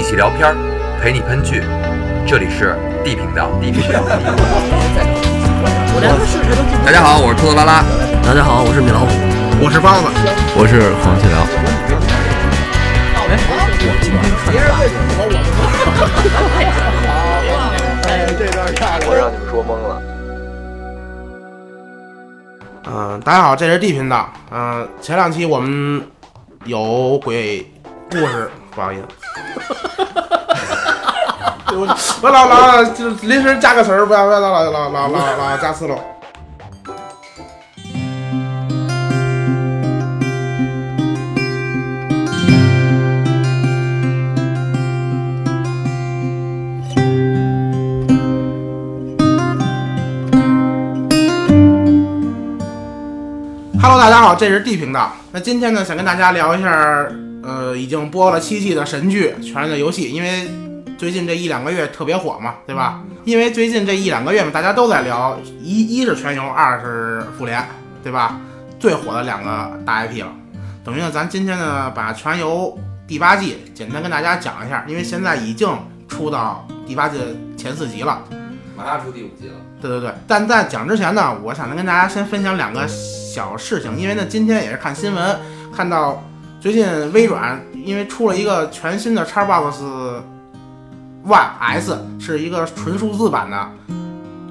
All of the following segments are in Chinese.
一起聊片儿，陪你喷剧。这里是 D 频道。D 频道。大家好，我是兔子拉拉。大家好，我是米老虎，我是包子，我是黄继辽。我让你们说懵了。嗯、大家好，这是 D 频道。嗯、前两期我们有鬼故事，不好意思。哈哈哈我我老老就临时加个词儿，不要不要老老老老老老加思路。Hello，大家好，这是 D 频道。那今天呢，想跟大家聊一下，呃，已经播了七季的神剧《全人的游戏》，因为最近这一两个月特别火嘛，对吧？因为最近这一两个月嘛，大家都在聊，一一是全游，二是复联，对吧？最火的两个大 IP 了。等于呢，咱今天呢，把全游第八季简单跟大家讲一下，因为现在已经出到第八季的前四集了。马上出第五季了。对对对，但在讲之前呢，我想跟大家先分享两个小事情，因为呢，今天也是看新闻看到最近微软因为出了一个全新的 Xbox One S，是一个纯数字版的。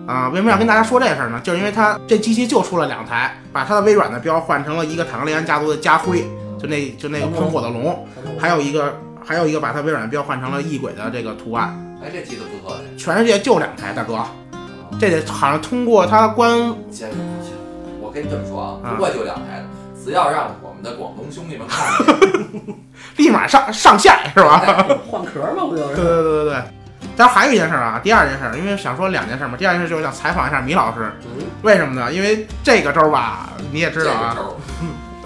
啊、为什么要跟大家说这事儿呢？就是因为它这机器就出了两台，把它的微软的标换成了一个坦格利安家族的家徽，就那就那个喷火的龙，还有一个还有一个把它微软的标换成了异鬼的这个图案。哎，这机子不错的。全世界就两台，大哥，这得好像通过它官先我跟你这么说啊，啊不过就两台的，只要让我们的广东兄弟们看见，立马上上线是吧？换壳嘛，不就是？对对对对。但是还有一件事啊，第二件事，因为想说两件事嘛。第二件事就是想采访一下米老师，嗯，为什么呢？因为这个周吧，你也知道啊，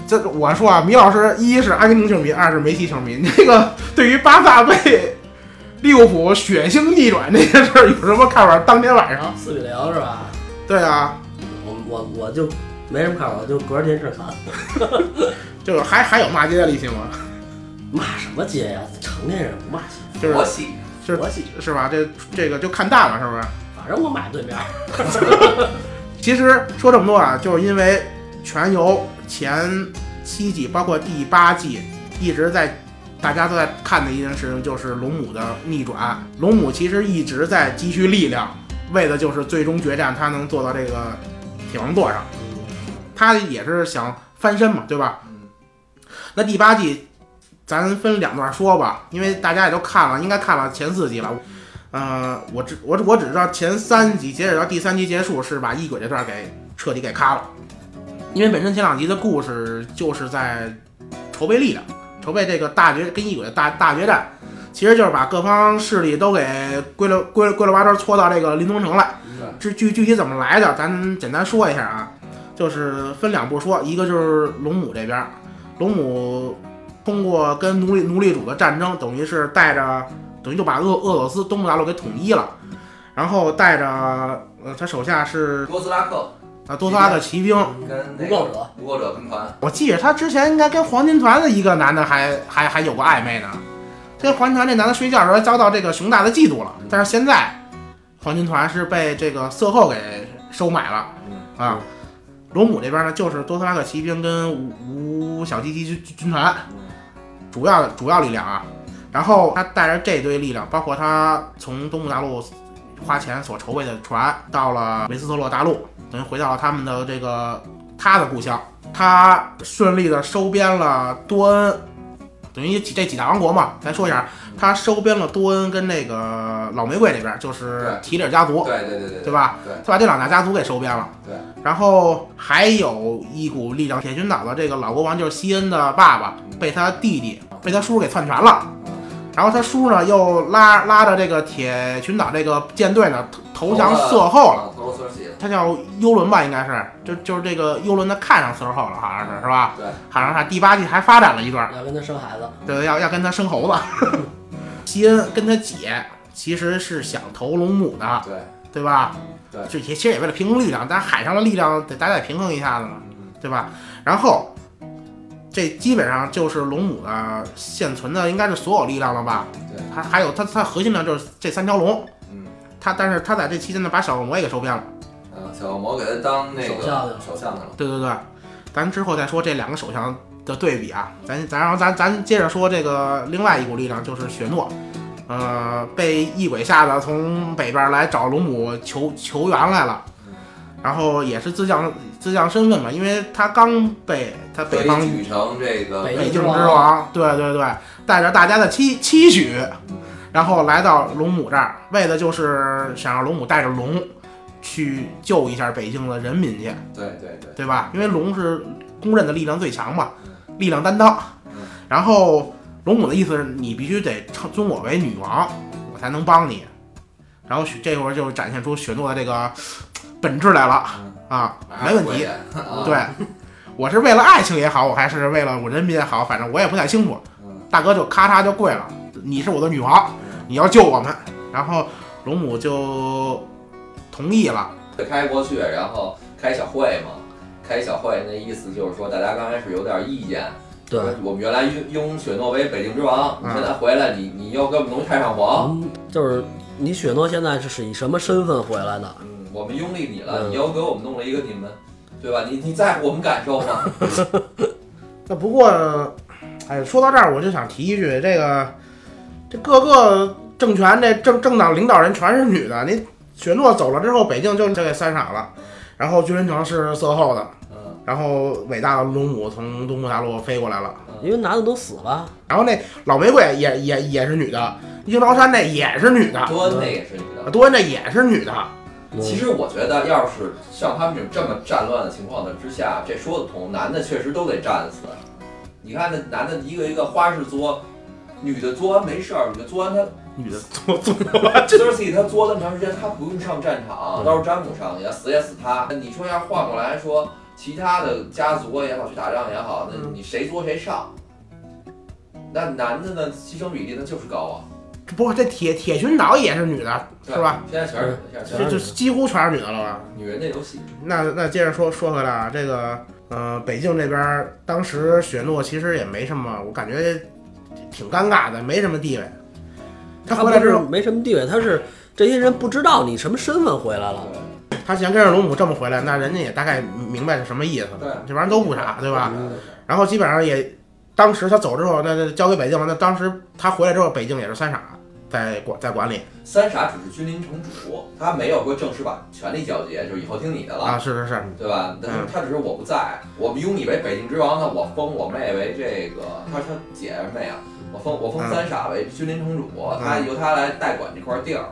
这个 这我说啊，米老师一是阿根廷球迷，二是梅西球迷。那个对于巴萨被利物浦血腥逆转这件事儿有什么看法？当天晚上，四比零是吧？对啊，我我我就没什么看法，就隔着电视看。就是还还有骂街的力气吗？骂什么街呀？成年人不骂街，就是国戏，就是我喜，是吧？这这个就看淡了，是不是？反正我买对面。其实说这么多啊，就是因为全游前七季，包括第八季，一直在大家都在看的一件事情，就是龙母的逆转。龙母其实一直在积蓄力量，为的就是最终决战，他能做到这个铁王座上。他也是想翻身嘛，对吧？嗯，那第八季，咱分两段说吧，因为大家也都看了，应该看了前四集了。呃，我只我只我只知道前三集，截止到第三集结束是把异鬼这段给彻底给咔了，因为本身前两集的故事就是在筹备力量，筹备这个大决跟异鬼的大大决战，其实就是把各方势力都给归了归了归了八周搓到这个临潼城来。这，具具具体怎么来的，咱简单说一下啊，就是分两步说，一个就是龙母这边。儿，龙母通过跟奴隶奴隶主的战争，等于是带着，等于就把俄俄罗斯东部大陆给统一了，然后带着呃他手下是多斯拉克。啊多斯拉的骑兵，跟那个无垢者，无垢者兵团，我记着他之前应该跟黄金团的一个男的还还还有过暧昧呢，跟黄金团这男的睡觉的时候遭到这个熊大的嫉妒了，但是现在黄金团是被这个色后给收买了。嗯，啊，龙母这边呢，就是多斯拉克骑兵跟五五小鸡鸡军军团主要主要力量啊。然后他带着这堆力量，包括他从东部大陆花钱所筹备的船，到了维斯特洛大陆，等于回到了他们的这个他的故乡。他顺利的收编了多恩，等于几这几大王国嘛。咱说一下，他收编了多恩跟那个老玫瑰这边，就是提里尔家族。对对对对对吧？对他把这两大家族给收编了。对，然后还有一股力量，铁群岛的这个老国王就是西恩的爸爸，被他弟弟被他叔给篡权了。然后他叔呢又拉拉着这个铁群岛这个舰队呢投投降色后了。他叫幽伦吧，应该是，就就是这个幽伦他看上色后了，好像是是吧？对，好像他第八季还发展了一段，要跟他生孩子，对，要要跟他生猴子。西恩跟他姐其实是想投龙母的，对，对吧？对就也其实也为了平衡力量，但海上的力量得大家得平衡一下子嘛，对吧？然后这基本上就是龙母的现存的应该是所有力量了吧？对，它还有它它核心呢就是这三条龙，嗯，它但是它在这期间呢把小恶魔也给收编了。啊，小恶魔给他当那个首相去了首相去了。对对对，咱之后再说这两个首相的对比啊，咱咱然后咱咱接着说这个另外一股力量就是雪诺，呃，被异鬼吓得从北边来找龙母求求援来了，然后也是自降自降身份嘛，因为他刚被他北方举成这个北北境之京之王，对对对，带着大家的期期许，然后来到龙母这儿，为的就是想让龙母带着龙去救一下北京的人民去。对对对，对吧？因为龙是公认的力量最强嘛，力量担当嗯。然后龙母的意思是你必须得称尊我为女王，我才能帮你。然后雪这会儿就展现出雪诺的这个本质来了嗯啊，没问题。啊对，我是为了爱情也好，我还是为了我人民也好，反正我也不太清楚。嗯大哥就咔嚓就跪了，你是我的女王，你要救我们。然后龙母就同意了。得开过去，然后开小会嘛，开小会那意思就是说大家刚开始有点意见，对，我们原来拥拥雪诺为北境之王，你嗯现在回来你你又跟我们弄太上皇，嗯，就是你雪诺现在是以什么身份回来的？嗯，我们拥立你了，嗯你又给我们弄了一个你们，对吧？你你在乎我们感受吗？那不过，哎，说到这儿，我就想提一句，这个这各个政权这政政党领导人全是女的。你雪诺走了之后，北京就交给三傻了，然后君临城是色后的，嗯然后伟大的龙母从东部大陆飞过来了，因为男的都死了，然后那老玫瑰也也也是女的，鹰巢山那也是女的，多恩那也是女的。多恩那也是女的。嗯。其实我觉得，要是像他们这种这么战乱的情况的之下，这说得通。男的确实都得战死。你看那男的一个一个花式作，女的作完没事儿，女的作完他女的做做 Cersei 她作那么长时间，他不用上战场，到时候詹姆上去，死也死他。那你说要换过来说，其他的家族也好，去打仗也好，那你谁作谁上？那男的呢，牺牲比例那就是高啊，不过这铁铁群岛也是女的，是吧？？现在全是女的，现在全这就是女的几乎全是女的了吧？女人的游戏。那那接着说说回来啊，这个呃，北京这边儿当时雪诺其实也没什么，我感觉挺尴尬的，没什么地位。他回来之后，没什么地位，他是这些人不知道你什么身份回来了。他既然跟着龙母这么回来，那人家也大概明白是什么意思对了。这玩意儿都不傻，对吧？嗯然后基本上也，当时他走之后，那那交给北京了。那当时他回来之后，北京也是三傻在管在管理。三傻只是君临城主，他没有过正式把权力交接，就是以后听你的了，啊，是是是，对吧？但是嗯他只是我不在，我们拥你为北境之王，那我封我妹为这个，他他姐是妹啊，我封我封嗯三傻为君临城主，他由他来代管这块地儿，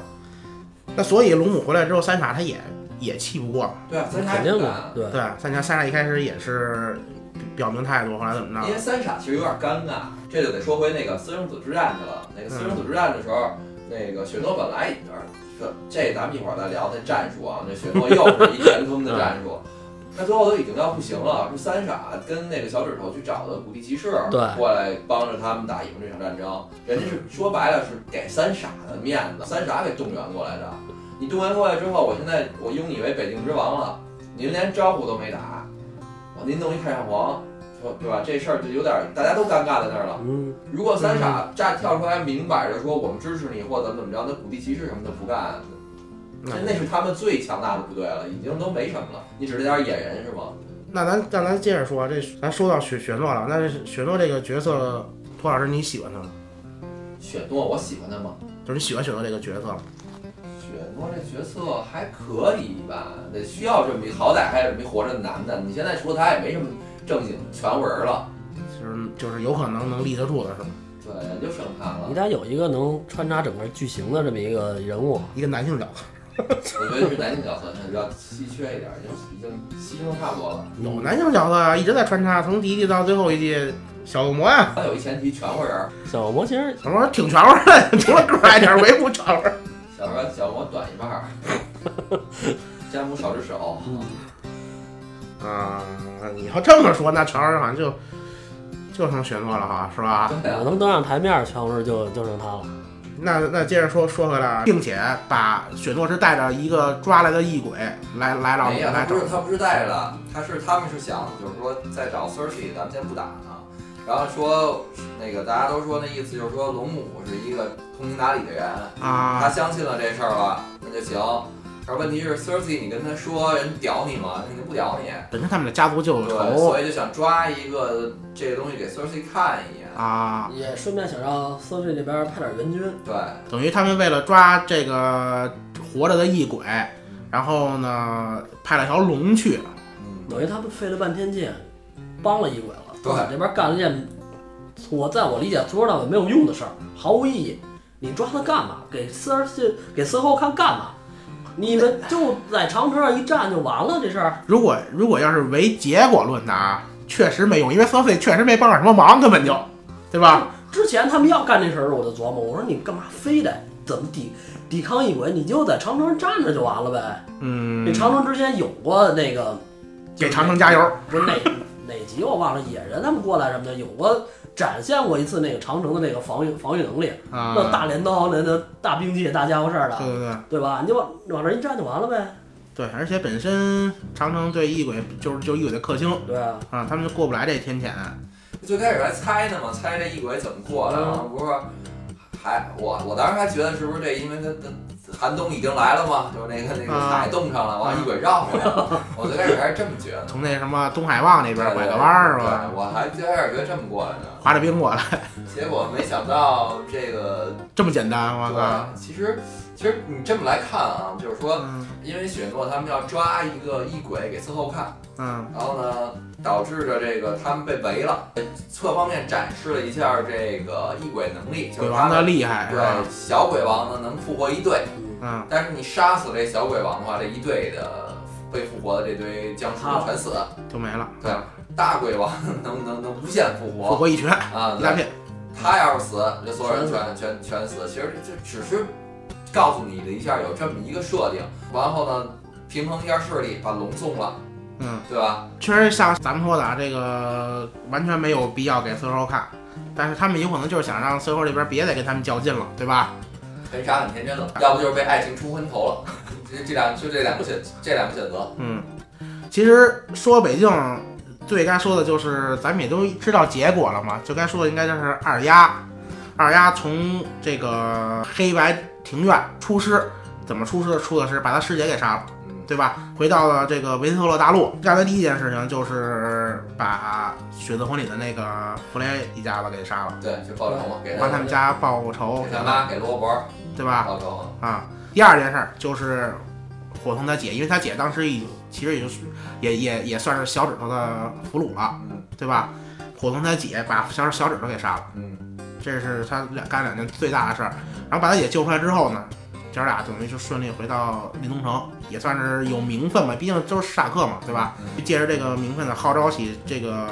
那所以龙母回来之后，三傻他也也气不过。对啊，三傻肯定的对，三傻三傻一开始也是表明态度，后来怎么着因？为三傻其实有点尴尬，这就得说回那个私生子之战去了。那个私生子之战的时候，那个雪诺本来已经说这咱们一会儿再聊那战术啊，那雪诺又是一全坑的战术。他最后都已经要不行了，是三傻跟那个小指头去找的古地骑士，对过来帮着他们打赢这场战争。人家是说白了是给三傻的面子，三傻给动员过来的。你动员过来之后，我现在我拥你为北境之王了，您连招呼都没打，我您弄一太上皇，说对吧？这事儿就有点儿大家都尴尬在那儿了。嗯，如果三傻站跳出来明摆着说我们支持你或怎么怎么着，那古地骑士什么的不干，那那那是他们最强大的部队了，已经都没什么了。你只是点野人是吗？那咱那咱接着说，这咱说到雪雪诺了，那这雪诺这个角色，托老师你喜欢他吗？雪诺我喜欢他吗？就是你喜欢雪诺这个角色吗？雪诺这角色还可以吧，得需要这么一，好歹还有这么一活着的男的。你现在说他也没什么正经全文了，就是就是有可能能立得住的是吗？对，就剩他了。你得有一个能穿插整个剧情的这么一个人物。一个男性角色，我觉得是男性角色，他比较稀缺一点，已经已经牺牲差不多了。有男性角色啊，一直在穿插，从第一季到最后一季，小恶魔呀、还有一前提，全乎人儿。小恶魔其实小恶魔挺全乎的，除了个儿矮点儿，维护全乎。小说小魔短一半儿，詹姆少只手。啊、你要这么说，那全乎好像就就剩雪诺了哈，是吧？对啊，能登上台面儿，全是就就剩他了。那那接着说说回来，并且把雪诺是带着一个抓来的异鬼来来老没有，他来找不是他不是带着的，他是他们是想就是说在找 Cersei，咱们先不打呢。然后说那个大家都说那意思就是说龙母是一个通情达理的人啊，他啊，相信了这事儿了，那就行。而问题是 Cersei，你跟他说人屌你吗？人家不屌你。本身他们的家族就有对，仇所以就想抓一个这个东西给 Cersei 看一眼。啊，也顺便想让 Cersei 这边派点援军。对，等于他们为了抓这个活着的异鬼，然后呢派了条龙去，嗯，等于他们费了半天劲，帮了异鬼了。对这边干了件我在我理解从头到尾没有用的事儿，毫无意义。你抓他干嘛？给四儿去给四后看干嘛？你们就在长城上一站就完了这事儿。如果如果要是唯结果论的啊，确实没用，因为 Cersei 确实没帮上什么忙，根本就，对吧？之前他们要干这事儿，我就琢磨，我说你干嘛非得怎么抵抵抗一鬼？你就在长城上站着就完了呗。嗯那，长城之前有过那个给长城加油，不是哪哪集我忘了，野人他们过来什么的，有过展现过一次那个长城的那个防御防御能力，啊，那大镰刀，那那大兵器，大家伙事儿的，对对对。对吧？你就往往这一站就完了呗。对，而且本身长城对异鬼就是就异鬼的克星对啊，啊，他们就过不来这天谴，最开始还猜呢嘛，猜这异鬼怎么过来了，不是说还我我当时还觉得是不是这因为他他寒冬已经来了嘛，就是那个那个啊海冻上了，完异鬼绕回来了。我最开始还是这么觉得。从那什么东海望那边拐个弯儿是吧？对，我还最开始觉得这么过来的，滑着冰过来，结果没想到这个 这么简单，我靠！对，其实其实你这么来看啊，就是说，嗯因为雪诺他们要抓一个异鬼给伺候看，嗯然后呢，导致着这个他们被围了，侧方面展示了一下这个异鬼能力，就鬼王的是他的厉害？对小鬼王呢能复活一队，嗯，但是你杀死这小鬼王的话，这一队的被复活的这堆僵尸全死。就没了，对，大鬼王能能能无限复活？复活一群啊，一大片，他要是死，这所有人全全全死。其实就只是告诉你的一下有这么一个设定，然后呢，平衡一下势力，把龙送了，嗯，对吧？确实像咱们说的啊，这个完全没有必要给 C 后看，但是他们有可能就是想让 C 后这边别再跟他们较劲了，对吧？很傻很天真了，要不就是被爱情冲昏头了，这这两就这两个选这两个选择。嗯，其实说北京最该说的就是咱们也都知道结果了嘛，就该说的应该就是二丫，二丫从这个黑白庭院出师，怎么出师的？出的是把他师姐给杀了。嗯，对吧？回到了这个维斯特洛大陆，干的第一件事情就是把血色婚礼的那个弗雷一家子给杀了，对，去报仇嘛，给他帮他们家报仇给，他妈给罗伯对吧？报仇。啊，第二件事儿就是伙同他姐，因为他姐当时已其实也就是也也也算是小指头的俘虏了，嗯对吧？伙同他姐把小小指头给杀了，嗯这是他俩干两件最大的事儿。然后把他姐救出来之后呢，姐儿俩等于就顺利回到临冬城，也算是有名分吧，毕竟都是史塔克嘛，对吧？就借着这个名分呢，号召起这个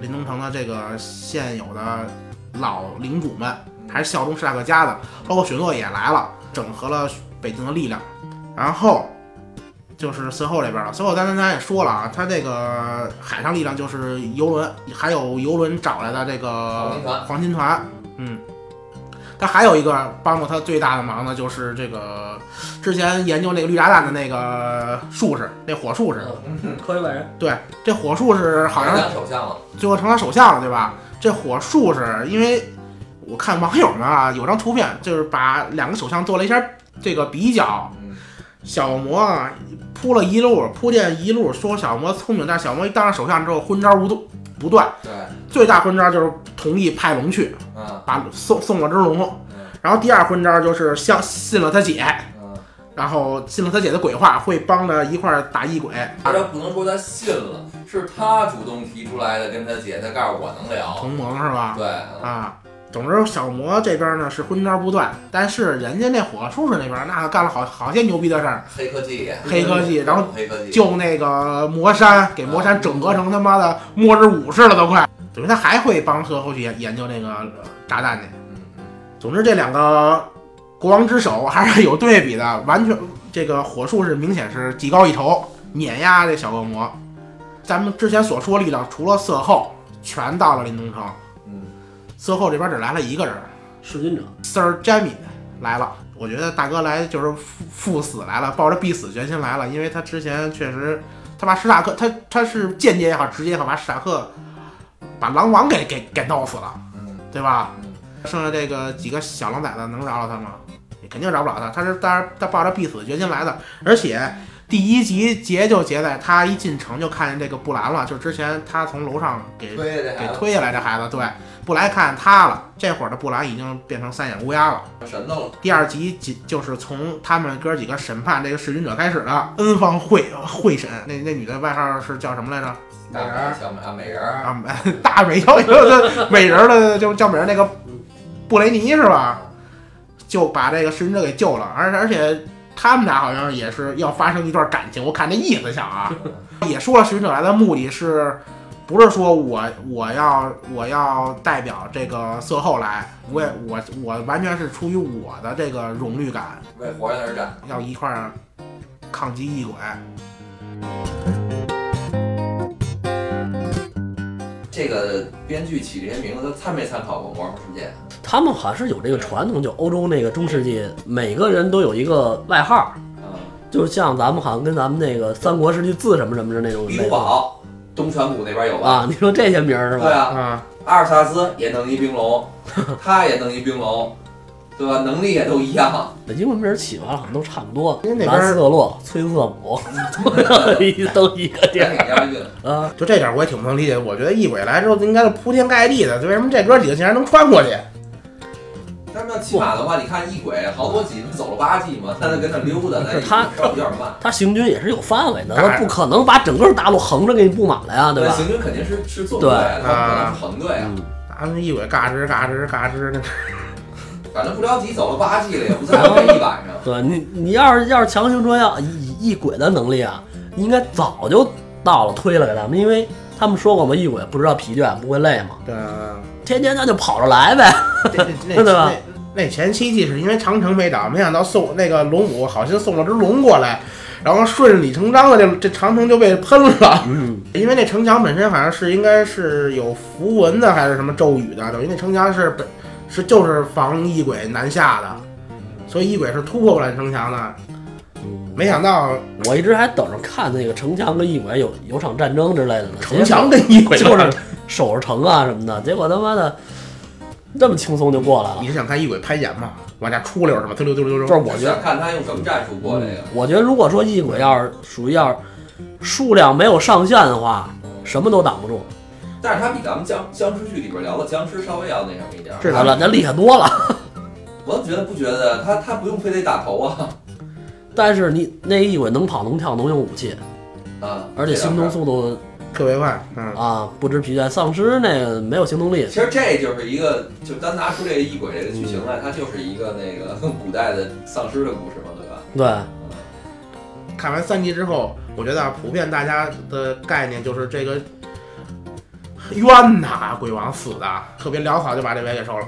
临冬城的这个现有的老领主们，还是效忠史塔克家的，包括雪诺也来了，整合了北京的力量。然后就是随后这边了，随后咱咱咱也说了啊，他这个海上力量就是游轮，还有游轮找来的这个黄金团黄金团，嗯。他还有一个帮助他最大的忙呢，就是这个之前研究那个绿炸弹的那个术士，那火术士，嗯，科学怪人，对，这火术士好像当首相了。最后成他首相了，对吧？这火术士，因为我看网友们啊有张图片，就是把两个首相做了一下这个比较。嗯小魔啊铺了一路，铺垫一路，说小魔聪明，但是小魔一当上首相之后，昏招不断不断，对，最大昏招就是同意派龙去，嗯把送送了只龙。嗯然后第二昏招就是相信了他姐，嗯，然后信了他姐的鬼话，会帮着一块儿打异鬼。他这不能说他信了，是他主动提出来的，跟他姐，他告诉我能聊。同盟是吧？对，啊，总之小魔这边呢是昏招不断，但是人家那火术士那边那干了好好些牛逼的事儿，黑科技，黑科技，然后黑科技，救那个魔山，给魔山整合成他妈的末日武士了都快，等于他还会帮特后去研研究那个呃炸弹去。总之这两个国王之首还是有对比的，完全这个火术是明显是技高一筹，碾压这小恶魔。咱们之前所说力量，除了色后，全到了林东城。嗯，色后这边只来了一个人弑君者，，Sir Jamie，来了。我觉得大哥来就是赴赴死来了，抱着必死决心来了，因为他之前确实他把史塔克，他他是间接也好，直接也好，把史塔克把狼王给给给弄死了，嗯对吧？嗯，剩下这个几个小狼崽子能饶了他吗？肯定饶不了他。他是当然他抱着必死决心来的，而且第一集结就结在他一进城就看见这个布兰了，就之前他从楼上给给推下来这孩子，对，布莱看见他了，这会儿的布莱已经变成三眼乌鸦了。神叨了，第二集仅就是从他们哥几个审判这个弑君者开始的，恩方会会审。那那女的外号是叫什么来着？大美人小美啊美人儿，啊，大美小的美人儿的，就叫美人儿那个布雷尼是吧？就把这个弑君者给救了，而而且他们俩好像也是要发生一段感情，我看那意思像啊，也说了弑君者来的目的是。不是说我我要我要代表这个色后来，我也我我完全是出于我的这个荣誉感，为活人而战。要一块儿抗击异鬼。这个编剧起这些名字，他参没参考过《魔兽世界》？他们好像是有这个传统，就欧洲那个中世纪，每个人都有一个外号，嗯，就像咱们好像跟咱们那个三国时期字什么什么的那种比鲁堡，东泉谷那边有吧？啊，你说这些名儿是吧？对啊，啊，阿尔萨斯也弄一冰龙，他也弄一冰龙，对吧？能力也都一样。英文名起完了好像都差不多，因为那边兰斯特洛、崔瑟姆，都一个地也儿 挺押韵。啊。就这点我也挺不能理解。我觉得异鬼来之后应该是铺天盖地的，为什么这哥几个竟然能穿过去？但是要骑马的话，你看异鬼好多集，不走了八季嘛，他在跟那溜达，那他有点慢。他行军也是有范围的，他不可能把整个大陆横着给你布满了呀，对吧？行军肯定是是纵队，他不可能是横队啊。嗯，咱们异鬼嘎吱嘎吱嘎吱，的反正不着急，走了八季了，也不在乎这一晚上。对你，你要是要是强行说要以异鬼的能力啊，应该早就到了推了给他们，因为他们说过嘛，异鬼不知道疲倦，不会累嘛，对，天天他就跑着来呗。那 那对吧那那前七季是因为长城没倒，没想到送那个龙母好心送了只龙过来，然后顺理成章的这这长城就被喷了。嗯，因为那城墙本身好像是应该是有符文的，还是什么咒语的，等于那城墙是本是就是防异鬼南下的，所以异鬼是突破不了城墙的。没想到我一直还等着看那个城墙跟异鬼有有场战争之类的呢，城墙跟异鬼就是守着城啊什么的，结果他妈的这么轻松就过来了你。是想看异鬼攀岩吗？往下出溜是吗？溜溜溜溜溜。就是我觉得看他用什么战术过这个。我觉得如果说异鬼要是属于要是数量没有上限的话，什么都挡不住。但是他比咱们僵僵尸剧里边聊的僵尸稍微要那什么一点儿。是好了，那厉害多了。我怎么觉得不觉得他他不用非得打头啊？但是你那异鬼能跑能跳能用武器，啊，而且行动速度特别快，嗯，啊不知疲倦。丧尸那个没有行动力其，实这就是一个，就单拿出这个异鬼这个剧情来，它就是一个那个古代的丧尸的故事嘛，对吧？对，看完三集之后，我觉得啊普遍大家的概念就是这个冤呐，鬼王死的特别潦草就把这尾给收了。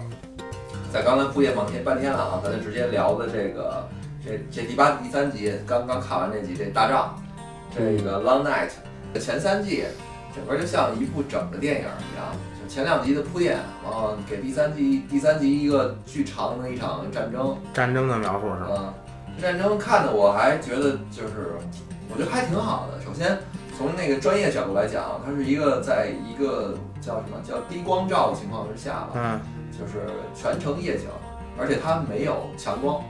在刚才铺垫半天半天了啊，咱就直接聊的这个这这第八第三集，刚刚看完这集这大仗，这个 Long Night 前三季，整个就像一部整个电影一样，就前两集的铺垫，然后给第三季第三集一个巨长的一场战争，战争的描述是吧？嗯，战争看的我还觉得就是，我觉得还挺好的。首先从那个专业角度来讲，它是一个在一个叫什么叫低光照的情况之下吧，嗯，就是全程夜景，而且它没有强光，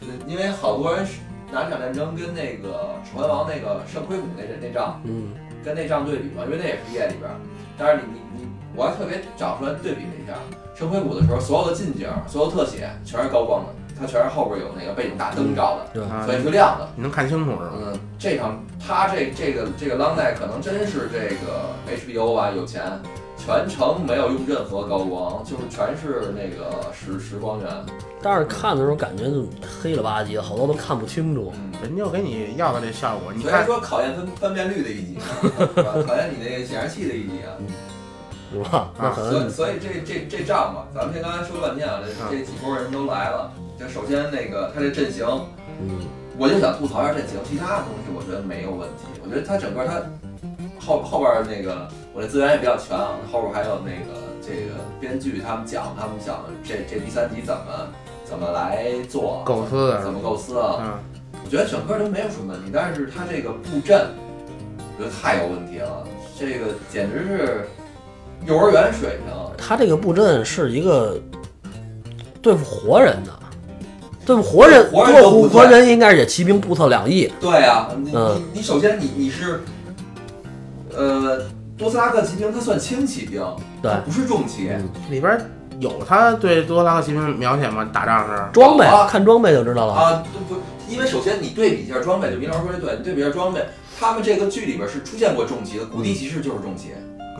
呃因为好多人是拿这场战争跟那个《指环王》那个圣盔谷那那仗嗯，跟那仗对比嘛，因为那也是夜里边儿。但是你你你，我还特别找出来对比了一下，圣盔谷的时候，所有的近景、所有特写全是高光的，它全是后边有那个背景大灯照的，所以是亮的。你能看清楚是吗？嗯，这场他这这个这个 Long Night 可能真是这个 HBO 啊有钱，全程没有用任何高光，就是全是那个实实光源。但是看的时候感觉就黑了吧唧的，好多都看不清楚。嗯，人就给你要的这效果，你所以说考验分分辨率的一集？考验你那个显示器的一集啊。是吧？那可能所以所以这这这仗吧，咱们先刚才说了半天啊，这这几波人都来了。就首先那个他这阵型，嗯，我就想吐槽一下阵型，其他的东西我觉得没有问题。我觉得他整个他后后边那个我这资源也比较全啊，后边还有那个这个编剧他们讲他们讲这这第三集怎么怎么来做，构思的怎么构思啊？嗯，我觉得整个都没有什么问题，但是它这个布阵，我觉得太有问题了，这个简直是幼儿园水平。他这个布阵是一个对付活人的，对付活人，活人对付活人应该也骑兵布特两翼，对啊，你嗯。你你首先你你是，呃，多斯拉克骑兵，它算轻骑兵，对它不是重骑。嗯里边有他对多斯拉克骑兵描写吗？打仗时装备啊看装备就知道了。啊，不不，因为首先你对比一下装备，就明老师说的对，你对比一下装备，他们这个剧里边是出现过重骑的，古嗯地骑士就是重骑，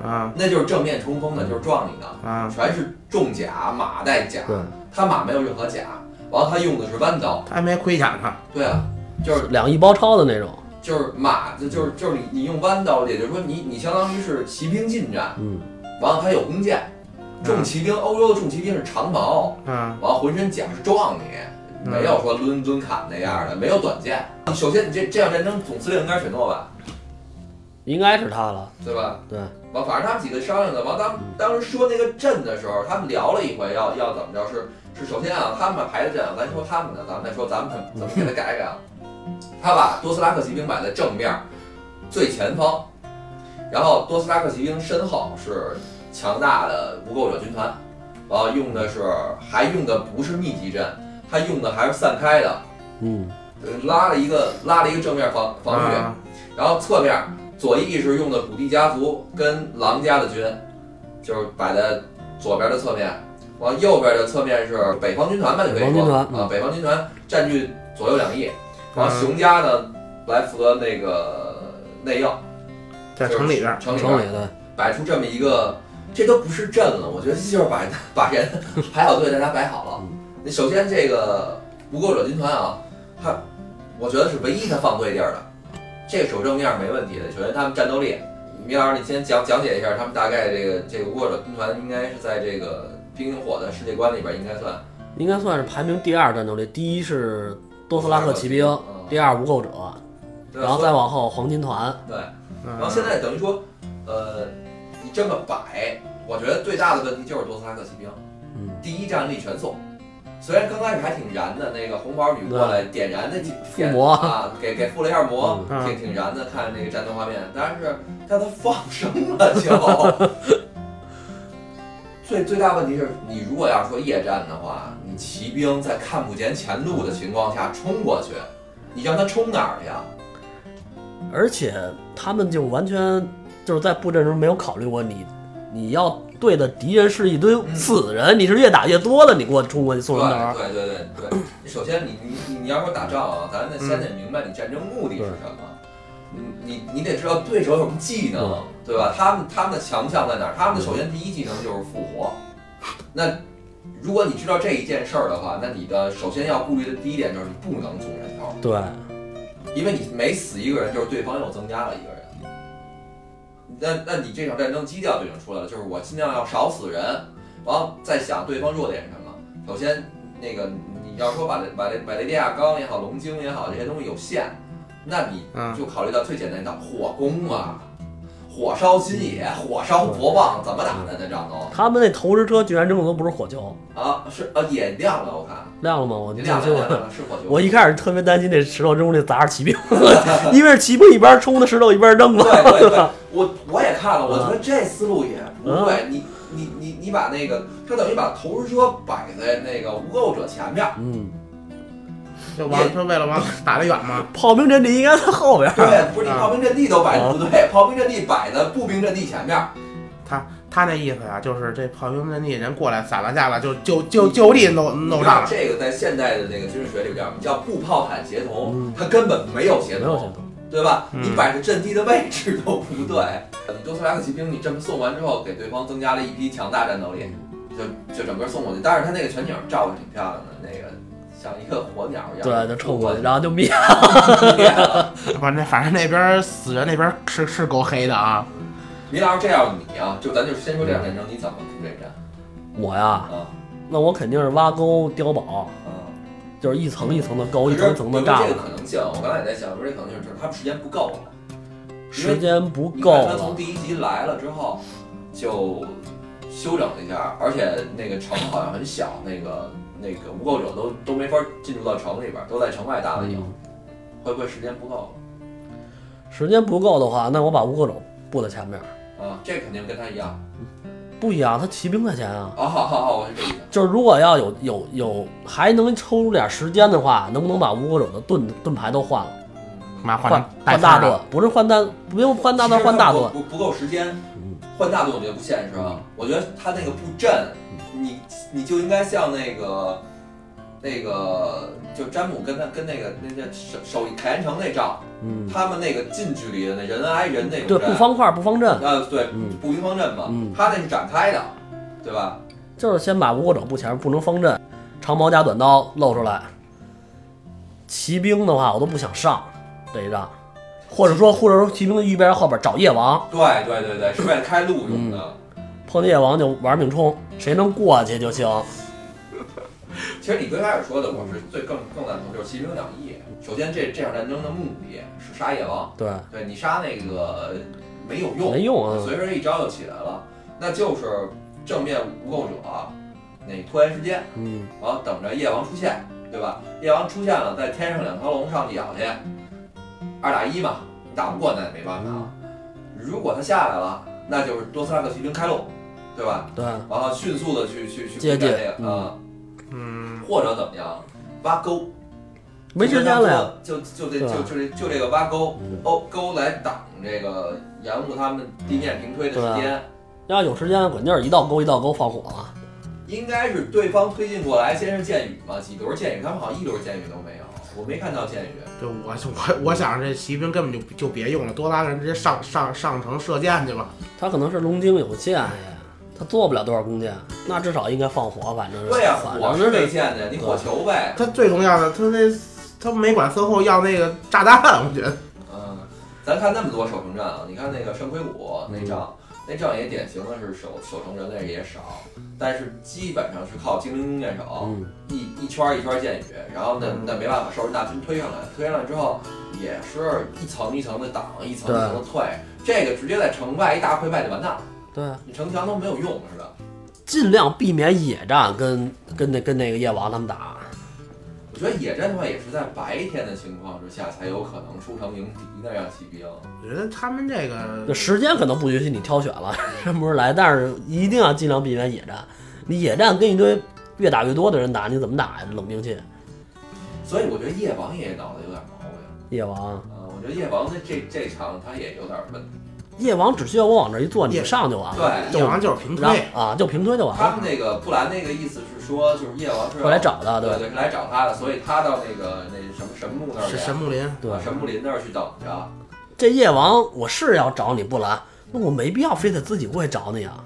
啊那就是正面冲锋的，就是撞你的，啊，全是重甲，马带甲，对，他马没有任何甲，完了他用的是弯刀，他还没盔甲呢。对啊，就是两翼包抄的那种，就是马，就就是就是你你用弯刀，也就是说你你相当于是骑兵近战，嗯，完了他有弓箭，重骑兵欧洲的重骑兵是长矛，嗯完了浑身甲是撞你。嗯没有说抡抡砍那样的，没有短剑。首先，你这这场战争总司令应该是雪诺吧，应该是他了。对吧？对。完，反正他们几个商量的，完当当时说那个阵的时候，他们聊了一回要要怎么着，是是首先啊，他们排的阵啊，咱说他们的，咱们再说咱们怎么怎么给他改改啊。他把多斯拉克骑兵摆在正面最前方，然后多斯拉克骑兵身后是强大的无垢者军团，然后用的是还用的不是密集阵，他用的还是散开的，嗯，呃拉了一个拉了一个正面防防御，啊。然后侧面左翼是用的古蒂家族跟狼家的军，就是摆在左边的侧面，往右边的侧面是北方军团吧，就可以说啊，北方军团占据左右两翼，然后嗯。熊家呢来负责那个内应，在城里边，城里边城里对，摆出这么一个，这都不是阵了，我觉得就是把 把人排好队，大家摆好了。那首先这个无垢者军团啊，他我觉得是唯一他放对地儿的，这个守正面没问题的。首先他们战斗力，米老师你先讲讲解一下，他们大概这个这个无垢者军团应该是在这个冰与火的世界观里边应该算。应该算是排名第二战斗力，第一是多斯拉克骑兵，嗯第二无垢者，然后再往后黄金团。对。嗯然后现在等于说，呃，你这么摆，我觉得最大的问题就是多斯拉克骑兵，嗯，第一战力全送。虽然刚开始还挺燃的，那个红袍女过来点燃那几附魔啊，给给附了一下魔，嗯挺挺燃的，看那个战斗画面。但是但他放生了就，最最大问题是你如果要说夜战的话，你骑兵在看不见前路的情况下冲过去，你让他冲哪儿去啊？而且他们就完全就是在布阵时没有考虑过你，你要对的敌人是一堆死人，你是越打越多的，你给我冲过去送人头。对对对对对，首先你你你你要说打仗啊，咱得先得明白你战争目的是什么。你你你得知道对手有什么技能，对吧？他们他们的强项在哪儿？他们的首先第一技能就是复活。那如果你知道这一件事儿的话，那你的首先要顾虑的第一点就是你不能送人头，对，因为你每死一个人，就是对方又增加了一个人。那那你这场战争基调就已经出来了，就是我尽量要少死人，然后再想对方弱点是什么。首先，那个你要说把这把这把雷利亚钢也好，龙晶也好，这些东西有限，那你嗯就考虑到最简单的火攻啊，火烧新野，火烧博望，怎么打的那仗都他们那投石车居然扔的都不是火球，啊是啊也亮了，我看亮了吗？我就亮。了亮了是火球。我一开始特别担心这石头扔那砸着骑兵，因为是骑兵一边冲的石头一边扔嘛。对对对，我我也看了，我觉得这思路也不对。你你你你把那个，他等于把投石车摆在那个无垢者前面，嗯，就往就为了往打得远嘛。炮兵阵地应该在后边。对，不是你啊炮兵阵地都摆的不对，炮兵阵地摆在步兵阵地前面。他他那意思呀、就是这炮兵阵地人过来散了架了，就就就就地弄弄你知上了。道这个在现代的那个军事学里边叫步炮坦协同嗯，它根本没有协同，没有协同，对吧？嗯你摆的阵地的位置都不对。你多斯拉克骑兵你这么送完之后，给对方增加了一批强大战斗力，就就整个送过去。但是他那个全景照的挺漂亮的，那个像一个火鸟一样，对，就冲过去，然后就灭。灭了。反正反正那边死人那边是是够黑的啊。李老师，这样你啊，就咱就先说这场战争，你怎么出这战我呀，啊？那我肯定是挖沟碉堡，嗯，就是一层一层的沟，一层一层的栅栏有没有这个。可能性？我刚才也在想，有没有这可能性就是他们时间不够了。时间不够他从，第一集来了之后，就休整了一下，而且那个城好像很小，那个那个无垢者都都没法进入到城里边儿，都在城外打的营，嗯会不会时间不够时间不够的话，那我把无垢者布在前面，啊？这肯定跟他一样不一样，他骑兵在前啊。啊！好好好，我是这意思。就是如果要有有有还能抽出点时间的话，能不能把无垢者的盾盾牌都换了？换妈换换大盾，不是换大，不用换大盾，换大盾。不不不够时间嗯，换大盾我觉得不现实啊。我觉得他那个布阵，你你就应该像那个那个，就詹姆跟他跟那个那叫守守凯岩城那仗，嗯，他们那个近距离的那人挨人那种对，阵不方块不方阵，啊，对嗯，步兵方阵嘛嗯，他那是展开的，对吧？就是先把无垢者布前面不能方阵，长矛加短刀露出来。骑兵的话，我都不想上这一仗，或者说或者说骑兵的预备后边找夜王，对对对对，是为了开路用的。碰见夜王就玩命冲，谁能过去就行。其实你最开始说的，我是最更更赞同，就是骑兵两翼。首先，这这场战争的目的是杀夜王，对，对你杀那个没有用，没用啊。随时一招就起来了，那就是正面无垢者那拖延时间，嗯，然后等着夜王出现，对吧？夜王出现了，再天上两条龙上去咬去，二打一嘛，你打不过那也没办法。如果他下来了，那就是多斯拉克骑兵开路，对吧？对，然后迅速的去去去接近攻占这个啊、嗯，或者怎么样，挖沟，没时间了呀。就就这就就这就这个挖沟嗯，沟沟来挡这个延误他们地面平推的时间。要有时间，肯定是一道沟一道沟放火了。应该是对方推进过来，先是箭雨嘛，几轮箭雨，他们好像一轮箭雨都没有，我没看到箭雨。对我我我想这骑兵根本就就别用了，多拉个人直接上上上城射箭去吧。他可能是龙精有箭呀，他做不了多少弓箭，那至少应该放火，反正是。对呀、反火是没见的，你火球呗。他最重要的，他那他没管身后要那个炸弹，我觉得嗯，咱看那么多守城战啊，你看那个圣盔谷那仗，那仗也典型的是守守城人类也少，但是基本上是靠精灵弓箭手，嗯，一一圈儿一圈儿箭雨，然后那那没办法，兽人大军推上来，推上来之后也是一层一层的挡，一层一层的退，这个直接在城外一大溃败就完蛋了，对，你城墙都没有用似的。尽量避免野战跟跟那跟那个夜王他们打。我觉得野战的话也是在白天的情况之下才有可能出城迎敌那样骑兵。我觉得他们这这个时间可能不允许你挑选了，什么时候来，但是一定要尽量避免野战。你野战跟一堆越打越多的人打，你怎么打呀？冷兵器，所以我觉得夜王也脑子有点毛病。夜王，啊，我觉得夜王这这这场他也有点问题。夜王只需要我往这一坐，你夜上就完了。对夜王就是平推，啊，就平推就完了。他们那个布兰那个意思是说，就是夜王是会来找他，对对对，是来找他的，所以他到那个那什么神木那儿是去，神木林。对啊。神木林那儿去等着。这夜王我是要找你布兰，那我没必要非得自己过去找你啊，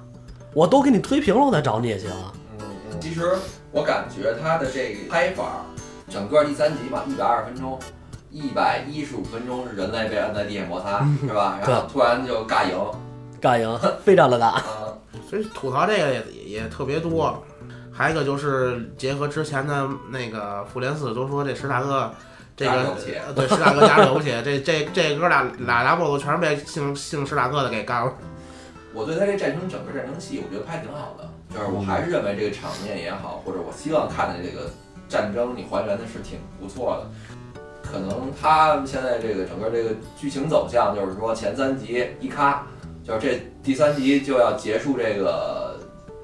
我都给你推平了我再找你也行啊。嗯嗯。其实我感觉他的这个拍法，整个第三集嘛，一百二十分钟，一百一十五分钟是人类被摁在地下摩擦，是吧？然后突然就尬赢，尬赢，非常的尬。啊，所以吐槽这个也也也特别多。还有一个就是结合之前的那个复联四都说这史塔克这个对史塔克家了不起，这这这哥俩俩大 boss 全是被姓姓史塔克的给干了。我对他这战争整个战争戏，我觉得拍挺好的，就是我还是认为这个场面也好，或者我希望看的这个战争，你还原的是挺不错的。可能他现在这个整个这个剧情走向，就是说前三集一咔，就是这第三集就要结束这个，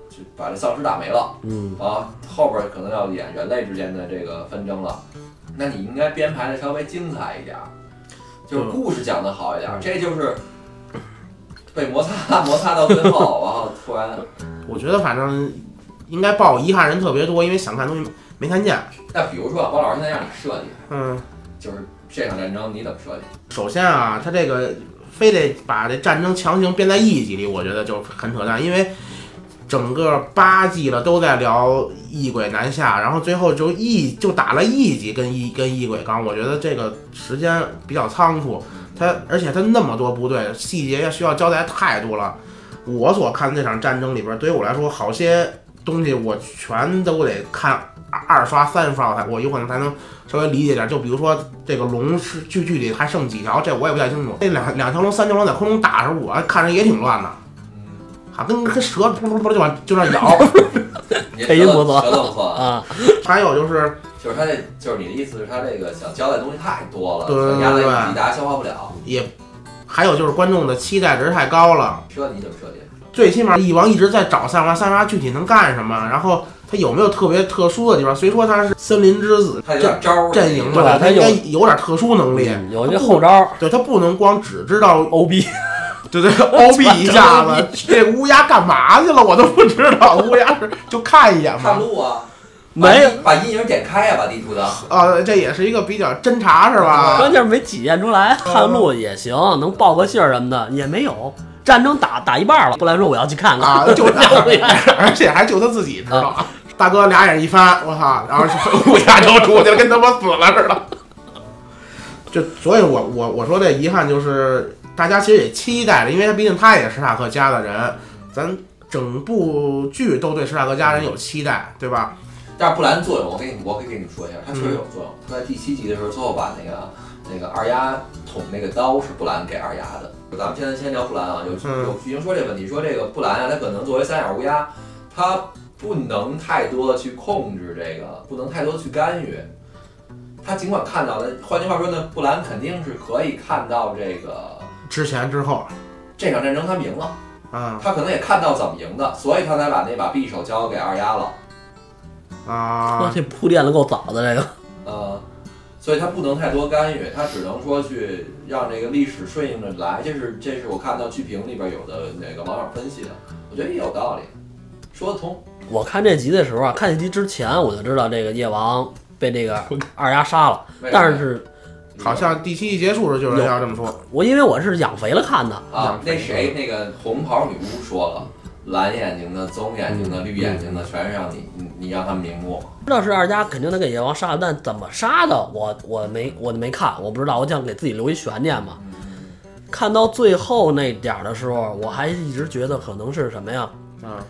就把这丧尸打没了。嗯，啊，后边可能要演人类之间的这个纷争了。那你应该编排的稍微精彩一点儿，就是故事讲的好一点儿，这就是被摩擦摩擦到最后，然后突然，我觉得反正应该抱遗憾人特别多，因为想看东西没看见。那比如说包老师现在让你设计，嗯，就是这场战争你怎么设计？首先啊，他这个非得把这战争强行编在一集里，我觉得就很扯淡，因为整个八季了都在聊异鬼南下，然后最后就一就打了一集跟异跟异鬼刚，我觉得这个时间比较仓促，他而且他那么多部队，细节需要交代太多了。我所看这场战争里边，对于我来说，好些东西我全都得看二刷三刷，我才我有可能才能稍微理解点。就比如说这个龙是具具体还剩几条，这我也不太清楚。那两两条龙、三条龙在空中打的时候，我看着也挺乱的，啊，跟跟蛇噗噗噗就往就那咬。你配音不错舌头不错，啊，还有就是就是他这就是你的意思是他这个想交代的东西太多了，对对对消化不了。也，还有就是观众的期待值太高了。设你怎么设计？最起码蚁王一直在找三娃，三娃具体能干什么？然后他有没有特别特殊的地方？虽说他是森林之子他有点招儿阵营嘛，对他他应该有有点特殊能力。嗯有些后招对他不能光只知道 OB，对对，O B 一下子，这乌鸦干嘛去了？我都不知道。乌鸦是就看一眼嘛，看路啊，没有，把阴影点开呀，把地图的。啊，这也是一个比较侦查是吧？关键是没体现出来。探路也行，能报个信儿什么的也没有。战争打打一半了，布兰说我要去看看。啊，就 他，而且还就他自己知道。大哥俩眼一翻，我操，然后是 乌鸦就出去了，跟他妈死了似的。就所以我，我我说这遗憾就是，大家其实也期待着，因为他毕竟他也是史塔克家的人，咱整部剧都对史塔克家人有期待，对吧？但是布兰作用，我给你，我可以跟你说一下，他确实有作用。他在第七集的时候，最后把那个那个二丫捅那个刀是布兰给二丫的。咱们现在先聊布兰啊，有嗯有剧情说这个问题，说这个布兰啊，他可能作为三眼乌鸦，他不能太多的去控制这个，不能太多的去干预。他尽管看到了，换句话说呢，布兰肯定是可以看到这个之前之后，这场战争他们赢了，啊他可能也看到怎么赢的，所以他才把那把匕首交给二丫了。啊，这铺垫的够早的，这个呃，所以他不能太多干预，他只能说去让这个历史顺应着来。这是这是我看到剧评里边有的那个网友分析的，我觉得也有道理，说得通。我看这集的时候啊，看这集之前我就知道这个夜王被这个二丫杀了，但是好像第七季结束时就有人要这么说，我因为我是养肥了看的，啊，那谁那个红袍女巫说了，蓝眼睛的、棕眼睛的、绿眼睛的，全是让你你你让他们瞑目。知道是二丫肯定能给夜王杀了，但怎么杀的我我没我没看，我不知道，我想给自己留一悬念嘛。看到最后那点儿的时候，我还一直觉得可能是什么呀？啊，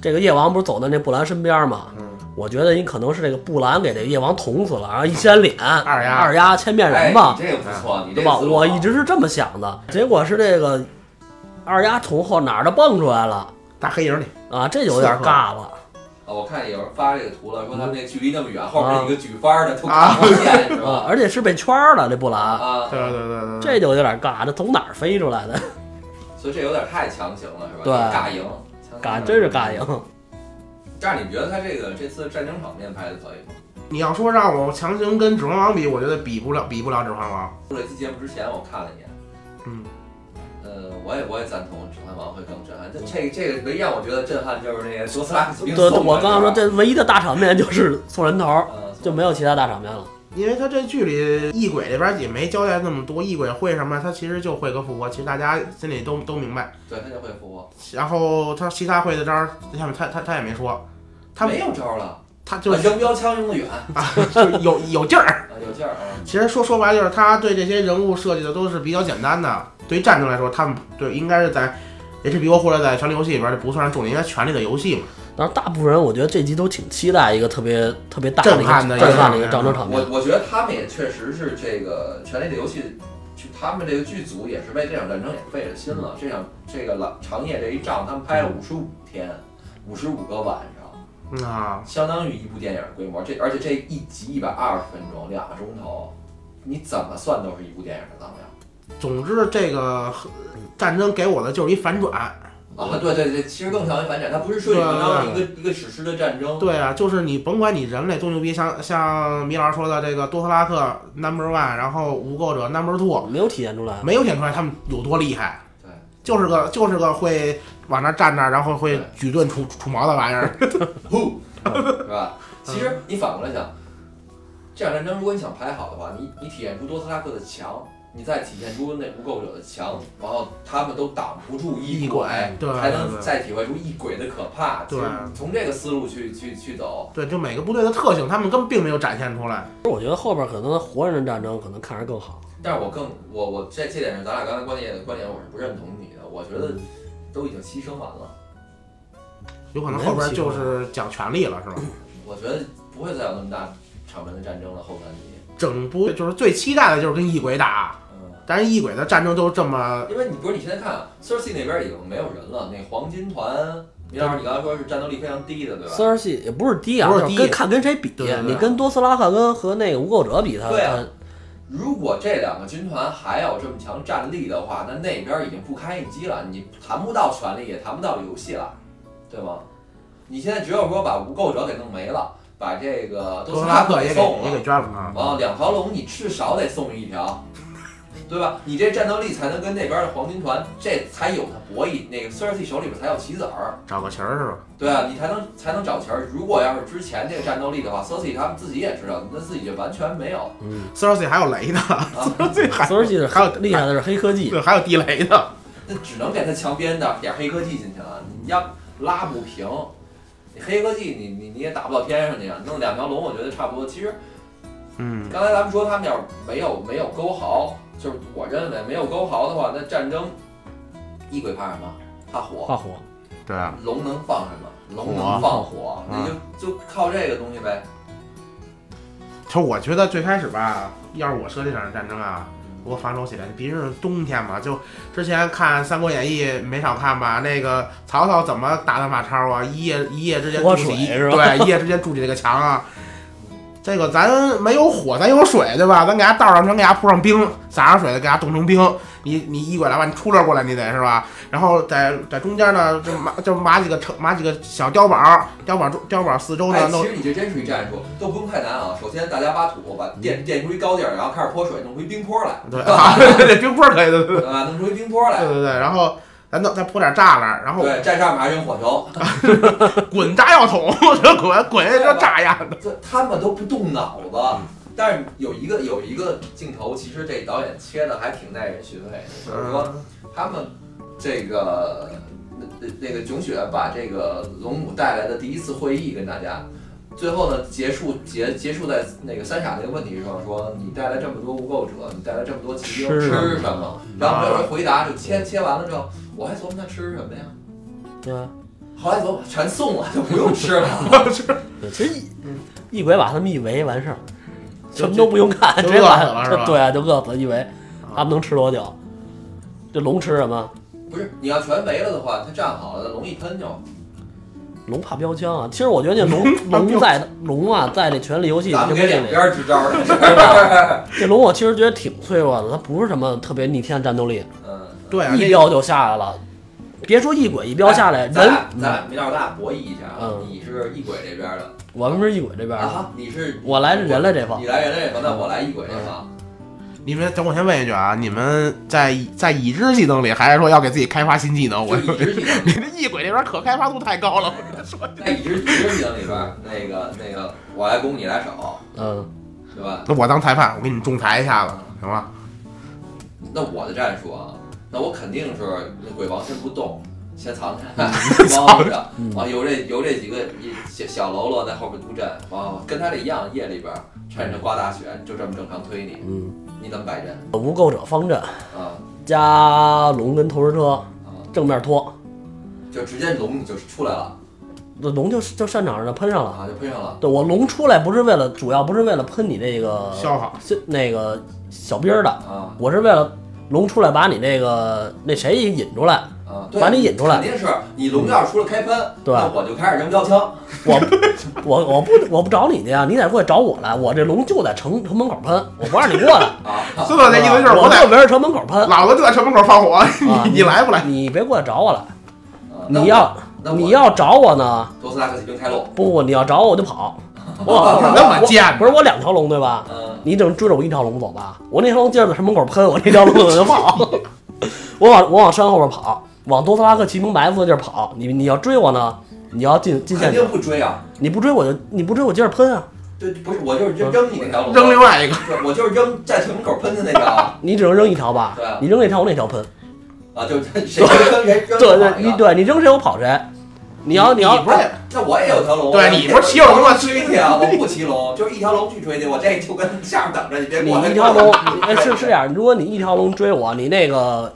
这个夜王不是走到那布兰身边嘛？嗯我觉得你可能是这个布兰给这夜王捅死了，然后一掀脸，二丫二丫千面哎，人嘛，你这个不错，你这对吧？我一直是这么想的，结果是这个二丫从后哪儿都蹦出来了大黑影里，啊，这就有点尬了。啊，我看有人发这个图了，说他们那距离那么远，后面一个举幡的都看不见，是啊吧？，而且是被圈儿了，这布兰，啊，对对对这就有点尬，这从哪儿飞出来的？所以这有点太强行了，是吧？对尬赢，尬，真是尬赢。但是你觉得他这个这次战争场面拍的可以吗？你要说让我强行跟《指环王》比，我觉得比不了，比不了《指环王录这期节目之前我看了一眼，嗯，呃，我也我也赞同《指环王》会更震撼。这这这个唯一让我觉得震撼就是那个多斯拉克兵对，送我刚刚说这唯一的大场面就是送人头，呃就没有其他大场面了。》，因为他这剧里异鬼这边也没交代那么多，异鬼会什么，他其实就会个复活，其实大家心里都都明白。对他就会复活，然后他其他会的招儿，下面他他他也没说，他没有招了，他就啊扔标枪扔得远 啊，就有有劲儿。啊有劲儿啊。其实说说白了就是他对这些人物设计的都是比较简单的。对于战争来说，他们对应该是在 HBO 或者在权力游戏里边，这不算是重点，应该权力的游戏嘛。但是大部分人我觉得这集都挺期待一个特别特别大的震撼的一个震撼的一个战争场面我。我觉得他们也确实是这个《权力的游戏》，去他们这个剧组也是为这场战争也费了心了。这场这个老长夜这一仗，他们拍了五十五天，五十五个晚上，嗯啊，相当于一部电影规模。这而且这一集一百二十分钟，两个钟头，你怎么算都是一部电影的当量。总之这个战争给我的就是一反转。啊，对对对，其实更像一反转，它不是顺理成章的一个一个史诗的战争。对啊，就是你甭管你人类多牛逼，像像米老师说的这个多特拉克 number one，然后无垢者 number two，没有体现出来。没有体现出来他们有多厉害。对，就是个就是个会往那站那儿，然后会举盾除除毛的玩意儿。呼，是吧？其实你反过来想，这场战争如果你想排好的话，你你体现出多斯拉克的强，你再体现出那无垢者的强，然后他们都挡不住异异鬼对才能再体会出异鬼的可怕。对从这个思路去去去走，对，就每个部队的特性，他们根本并没有展现出来。我觉得后边可能活人的战争可能看着更好。但是我更我我这这点上，咱俩刚才观点观点我是不认同你的，我觉得都已经牺牲完了，有可能后边就是讲权力了，是吧？我觉得不会再有那么大场面的战争了。后三集，整部就是最期待的就是跟异鬼打，嗯。但是异鬼的战争都这么因为你不是你现在看啊，Cersei 那边已经没有人了，那黄金团米老师，你刚才说是战斗力非常低的，对吧？四儿系也不是低啊，不是低跟看跟谁比对对，对你跟多斯拉克跟和那个无垢者比，他对啊他如果这两个军团还有这么强战力的话，那那边已经不堪一击了，你谈不到权力，也谈不到游戏了，对吗？你现在只有说把无垢者给弄没了，把这个多多斯斯拉拉克也送了也给，抓了啊。两条龙你至少得送一条，对吧？你这战斗力才能跟那边的黄金团，这才有它博弈。那个 Cersei 手里边才有棋子儿，找个棋儿是吧？对啊，你才能才能找棋儿。如果要是之前这个战斗力的话，Cersei 他们自己也知道，那自己就完全没有嗯，Cersei 还有雷呢啊，，Cersei 还有厉害的是黑科技，对，还有地雷呢。那只能给他强编的点黑科技进去了，你要拉不平，你黑科技你你你也打不到天上去啊！弄两条龙，我觉得差不多。其实嗯，刚才咱们说他们要是没有没有勾壕，就是我认为没有勾豪的话，那战争异鬼怕什么？怕火，怕火，对啊，龙能放什么？龙能放火，嗯那就就靠这个东西呗。其实我觉得最开始吧，要是我设计这场战争啊，我防守起来，毕竟是冬天嘛。就之前看《三国演义》没少看吧，那个曹操怎么打的马超啊？一夜一夜之间泼筑起对，一夜之间筑起那个墙啊。这个咱没有火，咱有水，对吧？咱给它倒上城，给它铺上冰，撒上水，给它冻成冰。你你一拐来吧，你出溜过来，你得是吧？然后在在中间呢，就码就码几个城，码几个小碉堡，碉堡中碉堡四周哎呢，，弄其实你这真是一战术，都不用太难啊。首先大家挖土，把垫垫出一高地儿，然后开始泼水，弄出一冰坡来，对啊，对冰坡可以的，对对吧？弄出一冰坡来对。对对，然后咱弄再铺点栅栏，然后对，站上面还扔火球，滚炸药桶，这滚滚这炸呀的。这他们都不动脑子。但是有一个有一个镜头，其实这导演切的还挺耐人寻味的，就是说他们这个那那那个囧雪把这个龙母带来的第一次会议跟大家，最后呢结束结结束在那个三傻那个问题上，说你带来这么多无垢者，你带来这么多骑兵吃什么？然后没有人回答，就切切完了之后，我还琢磨他吃什么呀？对吧？后来琢磨全送了，就不用吃了。对其实一一鬼把他们一围完事儿，什么都不用干，就饿直接把死了是吧 对啊，就饿死一围。他们能吃多久？这龙吃什么？不是，你要全围了的话，它站好了，龙一喷就。龙怕标枪啊！其实我觉得那龙龙在龙啊，在这权力游戏里咱们给两就跟那边儿支招儿，对吧？这龙我其实觉得挺脆弱的，它不是什么特别逆天的战斗力，嗯，对啊，一标就下来了。别说一鬼一标下来，人咱俩米老大博弈一下啊嗯，你是异鬼这边的我们是一鬼这边的，啊，你是我来是人类这方你。来人类这方，那我来异鬼这方。你们等我先问一句啊，你们在在已知技能里，还是说要给自己开发新技能？我就已知技能，你这异鬼那边可开发度太高了，我跟你说。在已知已知技能里边儿，那个那个，我来攻你来守，嗯，对吧？那我当裁判，我给你们仲裁一下子，行吗？那我的战术啊，那我肯定是那鬼王先不动，先藏起来，藏猫着，嗯 完由这由这几个小小喽啰在后面督阵，啊跟他这一样，夜里边儿趁着刮大雪，就这么正常推你，嗯，你怎么摆阵无垢者方阵啊加龙跟投石车啊？正面拖，就直接龙你就出来了那龙就就擅长上就喷上了。啊，就喷上了。对我龙出来不是为了，主要不是为了喷你这个消耗那个小兵的，啊我是为了龙出来把你那个那谁引出来。把你引出来肯定是你龙要是出来开喷，对那我就开始扔标枪。我我我不我不找你去啊，你得过来找我来。我这龙就在城城门口喷，我不让你过来。啊，孙子那意思就是我在就围着城门口喷。老子就在城门口放火，啊你你来不来？你别过来找我来。你要你要找我呢？多斯拉克骑兵开路，不不，你要找我我就跑。我那么贱不是我两条龙对吧？嗯，你只能追着我一条龙走吧？我那条龙接着在城门口喷，我那条龙我就跑。我往我往山后边跑，往多斯拉克骑兵埋伏的地儿跑。你你要追我呢？你要进进肯陷阱定，不追啊。你不追我就你不追我接着喷啊！对，不是我就是扔扔你那条龙，扔另外一个，对我就是扔在城门口喷的那条 你只能扔一条吧对啊？你扔那条我那条喷。啊，就是 谁扔谁扔 对对，你对你扔谁我跑谁。你要你要不是那我也有条龙，对你不是骑有龙吗追去啊？我不骑龙，就是一条龙去追去，我这就跟下面等着，你别你过来。一条龙，你哎是是这样，如果你一条龙追我，你那个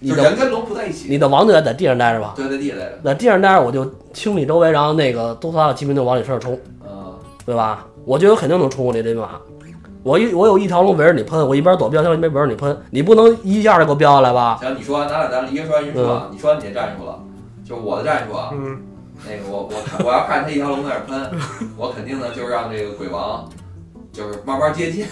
你的就人跟龙不在一起，你的王就在在地上待着吧？对在地上待着，在地上待着，我就清理周围，然后那个多斯拉克骑兵就往你身上冲，嗯，对吧？我觉得肯定能冲过你这马。我一我有一条龙围着你喷，我一边躲标枪一边围着你喷，你不能一下就给我标下来吧？行，你说完咱俩咱一个说完一个说啊，你说完你的战术了，就是我的战术啊，嗯，那个我我我要看他一条龙在那儿喷，我肯定呢就是让这个鬼王就是慢慢接近，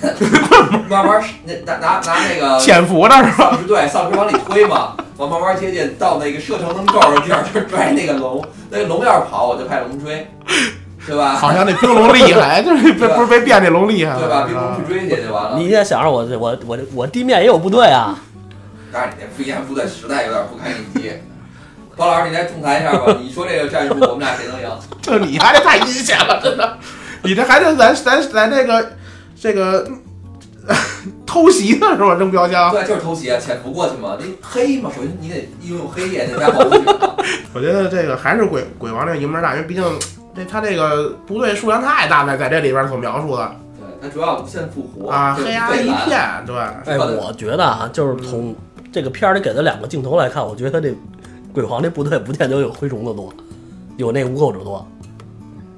慢慢那拿拿拿那个潜伏的是吧？对丧尸往里推嘛，我慢慢接近到那个射程能够的地儿，就拽那个龙，那个龙要是跑，我就派龙追，对吧？好像那冰龙厉害，就是被不是被变那龙厉害了，对吧？冰龙啊去追去就完了。你现在想着我我我我地面也有部队啊，但是你那飞檐部队实在有点不堪一击。包老师，你来仲裁一下吧。你说这个战术，我们俩谁能赢？就你还得太阴险了，真的，你这还得咱咱咱这个这个偷袭呢是吧？扔标枪，对，就是偷袭啊，潜伏过去嘛。你黑嘛，首先你得拥有黑夜那家保。我觉得这个还是鬼鬼王这个营门大，因为毕竟这他这个部队数量太大了，在这里边所描述的对，他主要无限复活啊，就是黑暗一片，对，哎，我觉得啊，就是从这个片儿里给的两个镜头来看，我觉得他这鬼皇这部队不见得有灰虫子多，有那无垢者多。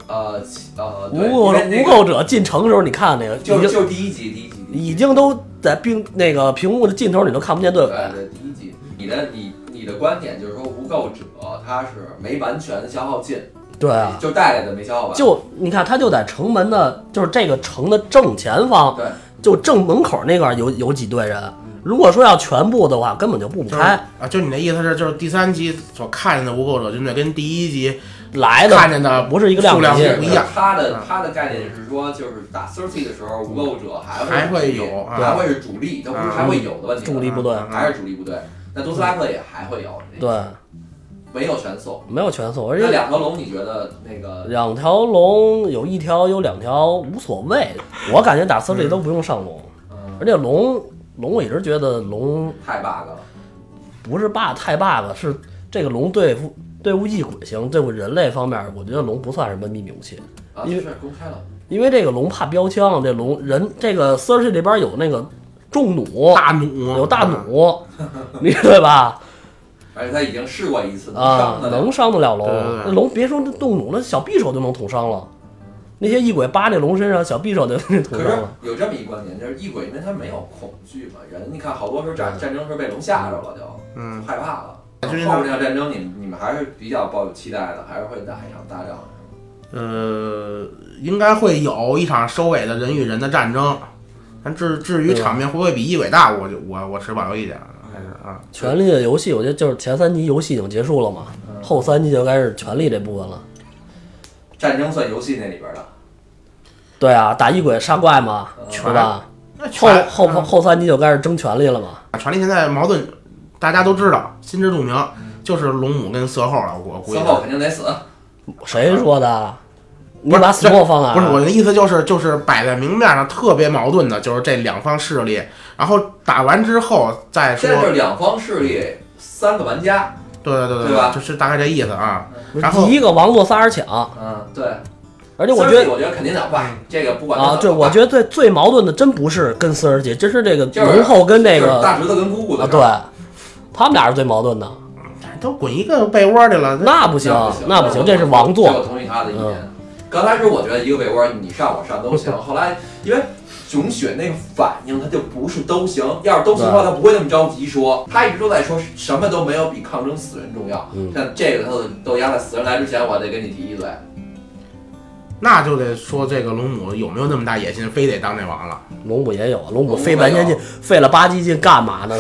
呃呃，无垢无垢者进城的时候，你看那个就就第一集，第一集，已经都在冰那个屏幕的尽头，你都看不见队对尾。对第一集。你的你你的观点就是说，无垢者他是没完全消耗尽，对啊，就带来的没消耗完。就你看，他就在城门的，就是这个城的正前方，对，就正门口那块有有几队人。如果说要全部的话，根本就布不就是开。啊，就你那意思是，就是第三集所看见的无垢者军队跟第一集来的看见的不是一个量数量级不一样他的嗯他的概念是说，就是打 Cersei 的时候，无垢者还还会是主力有啊还会是主力，都不是还会有的问题。主力部队啊还是主力部队。那多斯拉克也还会有，对，没有全送。没有全送，而那且两条龙，你觉得那个两条龙有一条有两条无所谓。我感觉打 s i r t y 都不用上龙，嗯而且龙龙我一直觉得龙太 bug 了？不是 bug 太 bug，是这个龙对付对付异鬼行对付人类方面，我觉得龙不算什么秘密武器。啊，因为是公开了，因为这个龙怕标枪，这龙人这个 s e r 里边有那个重弩，大弩，有大弩，你对吧？而且他已经试过一次，能啊伤，的能伤得了龙对对对。那龙别说那动弩，那小匕首就能捅伤了。那些异鬼扒那龙身上，小匕首就捅可是伤了。有这么一观点，就是异鬼，因为他没有恐惧嘛，人你看好多时候战战争时候被龙吓着了，就嗯，害怕了。就是后面这场战争，你们你们还是比较抱有期待的，还是会打一场大仗。呃，应该会有一场收尾的人与人的战争，但至至于场面会不会比一伟大，我就我我持保留意见，还是啊，权力的游戏，我觉得就是前三集游戏已经结束了嘛，嗯后三集就该是权力这部分了。战争算游戏那里边的，对啊，打异鬼杀怪嘛，嗯对吧？那后权后后三集就开始争权力了嘛。权力现在矛盾，大家都知道，心知肚明，就是龙母跟色后了，我估计色。后肯定得死。谁说的？你不是把死后放哪儿？不是我的意思，就是就是摆在明面上特别矛盾的，就是这两方势力，然后打完之后再说现，是两方势力三个玩家，对对对对吧就是大概这意思啊。然后第一个王座仨人抢，嗯，对。而且我觉得我觉得肯定得换，这个不管啊，对，我觉得最最矛盾的真不是跟四儿姐，真是这个龙后跟那个大侄子跟姑姑的啊，对，他们俩是最矛盾的。都滚一个被窝去了，那不行那不行，那不行，这是王座我座。同意他的意见。嗯刚开始我觉得一个被窝你上我上都行，后来因为熊雪那个反应他就不是都行，要是都行的话他不会那么着急说，他一直都在说什么都没有比抗争死人重要。嗯像这个他都都压在死人来之前，我得跟你提一嘴。那就得说这个龙母有没有那么大野心，非得当那王了。龙母也有，龙母龙母费半天劲，费了吧唧劲干嘛呢？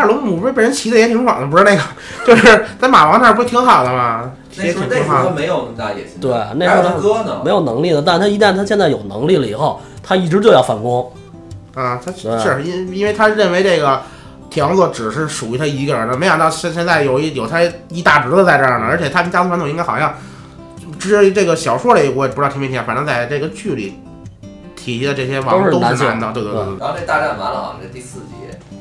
那一开始龙母不是被人骑的也挺爽的，不是那个，就是在马王那儿不是挺好的吗？那时候那时候没有那么大野心，对，那还有他时候哥呢他。没有能力的，但他一旦他现在有能力了以后，他一直就要反攻。啊，他对是因因为他认为这个铁王座只是属于他一个人的，没想到现现在有一有他一大侄子在这儿呢，而且他们家族传统应该好像，至于这个小说里我也不知道听没听，反正在这个剧里提及的这些王都都是男的，对对对对。然后这大战完了啊，这第四集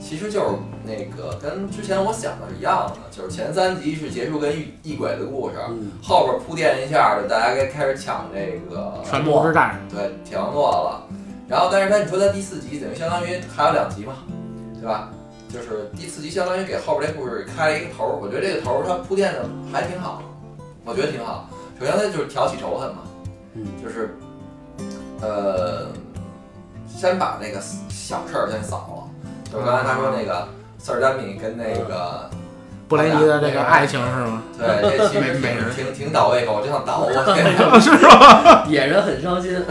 其实就是那个跟之前我想的是一样的，就是前三集是结束跟异异鬼的故事，嗯后边铺垫一下，就大家该开始抢这个全部之战，对铁王座了。然后，但是他你说他第四集等于相当于还有两集嘛，对吧？就是第四集相当于给后边这故事开了一个头儿，我觉得这个头儿它铺垫的还挺好，我觉得挺好。首先它就是挑起仇恨嘛，嗯就是呃，先把那个小事儿先扫了，就刚才他说那个塞尔丹米跟那个布雷尼的这个爱情是吗？对，这其实 挺挺挺倒胃口，我真想倒我去。是吧？野人很伤心。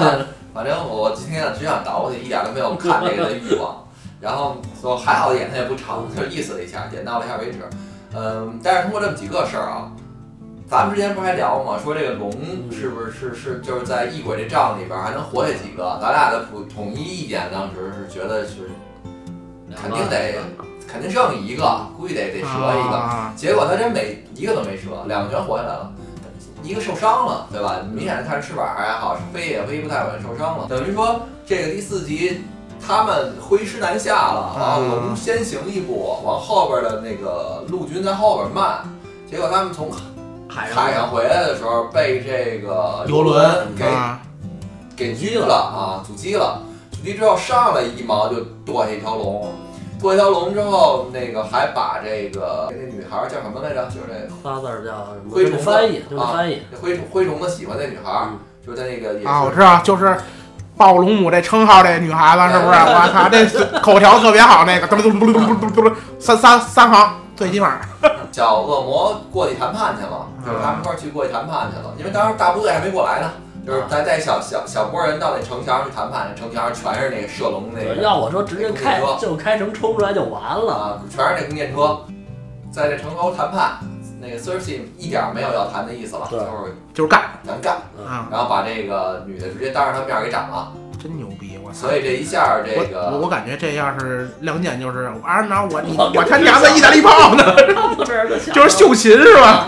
反正我今天只想倒过去，一点都没有看这个的欲望。然后说还好演的也不长，就意思了一下，点到了一下为止。嗯，但是通过这么几个事儿啊，咱们之前不是还聊吗？说这个龙是不是是是就是在异鬼这仗里边还能活下几个？咱俩的统统一意见当时是觉得是肯定得肯定剩一个，估计得得折一个。啊结果他真没一个都没折，两个全活下来了，一个受伤了，对吧？明显的看翅膀还好，飞也飞不太稳，受伤了。等于说这个第四集他们挥师南下了，然后龙先行一步，往后边的那个陆军在后边慢。结果他们从海上海上回来的时候，被这个游轮给啊，给狙了啊，阻击了。阻击之后上来一毛就剁下一条龙，过一条龙之后，那个还把这个那女孩叫什么来着？就是那仨字儿叫灰虫翻译，就是翻译。啊、灰虫灰虫的喜欢那女孩，嗯、就在那个啊，我知道，就是。暴龙母这称号，这女孩子是不是？我操，这口条特别好，那个嘟噜嘟噜嘟噜嘟噜，三三三行，最起码。叫恶魔过去谈判去了，就是他们一块去过去谈判去了，因为当时大部队还没过来呢。就是咱带小小小波人到那城墙上去谈判，那城墙上全是那个射龙那个要我说，直接开那个就开城冲出来就完了。啊，全是那弓箭车，在这城头谈判，那个 Cersei 一点儿没有要谈的意思了，就是就是干咱干，啊，然后把这个女的直接当着他面儿给斩了，真牛逼！我操所！以这一下这个我感觉这要是亮剑，就是啊，那我你我他娘的意大利炮呢，就是秀琴是吧？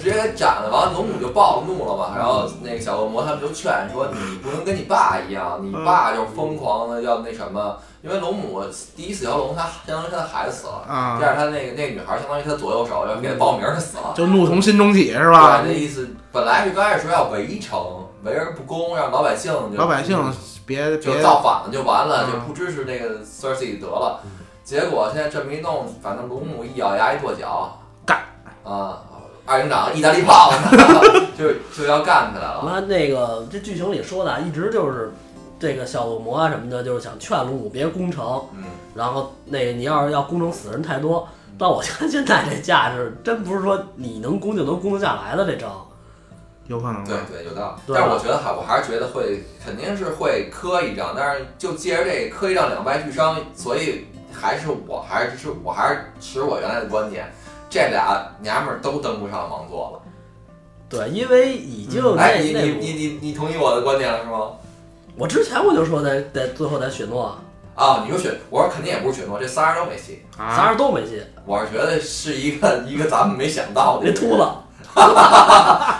就直接给斩了，完了龙母就暴怒了嘛，然后那个小恶魔他们就劝说你不能跟你爸一样，你爸就疯狂的要那什么，因为龙母第一死条龙，他相当于他的孩子死了，啊第，二他那个那个女孩相当于他左右手，要给他报名儿，他死了。就怒从心中起是吧对，？那意思本来是刚开始说要围城，围而不攻，让老百姓就老百姓别就别造反了就完了，嗯就不支持那个 Cersei 得了。结果现在这么一弄，反正龙母一咬牙一跺脚，干啊！二营长意大利炮，就就要干起来了。妈那个这剧情里说的啊，一直就是这个小恶魔啊什么的，就是想劝龙母别攻城，嗯，然后那个你要是要攻城死人太多。但我看现在这架势，真不是说你能攻就能攻得下来的这仗。有可能对？对，有道理。但是我觉得哈我还是觉得会肯定是会磕一仗，但是就借着这个磕一仗两败俱伤，所以还是我还是我还是持我原来的观点，这俩娘们儿都登不上王座了。对，因为已经那、哎，你你你你你同意我的观点了是吗？我之前我就说得得最后得雪诺，啊，你说雪，我说肯定也不是雪诺，这仨人都没戏。仨啊，人都没戏，我是觉得是一个一个咱们没想到的 那秃子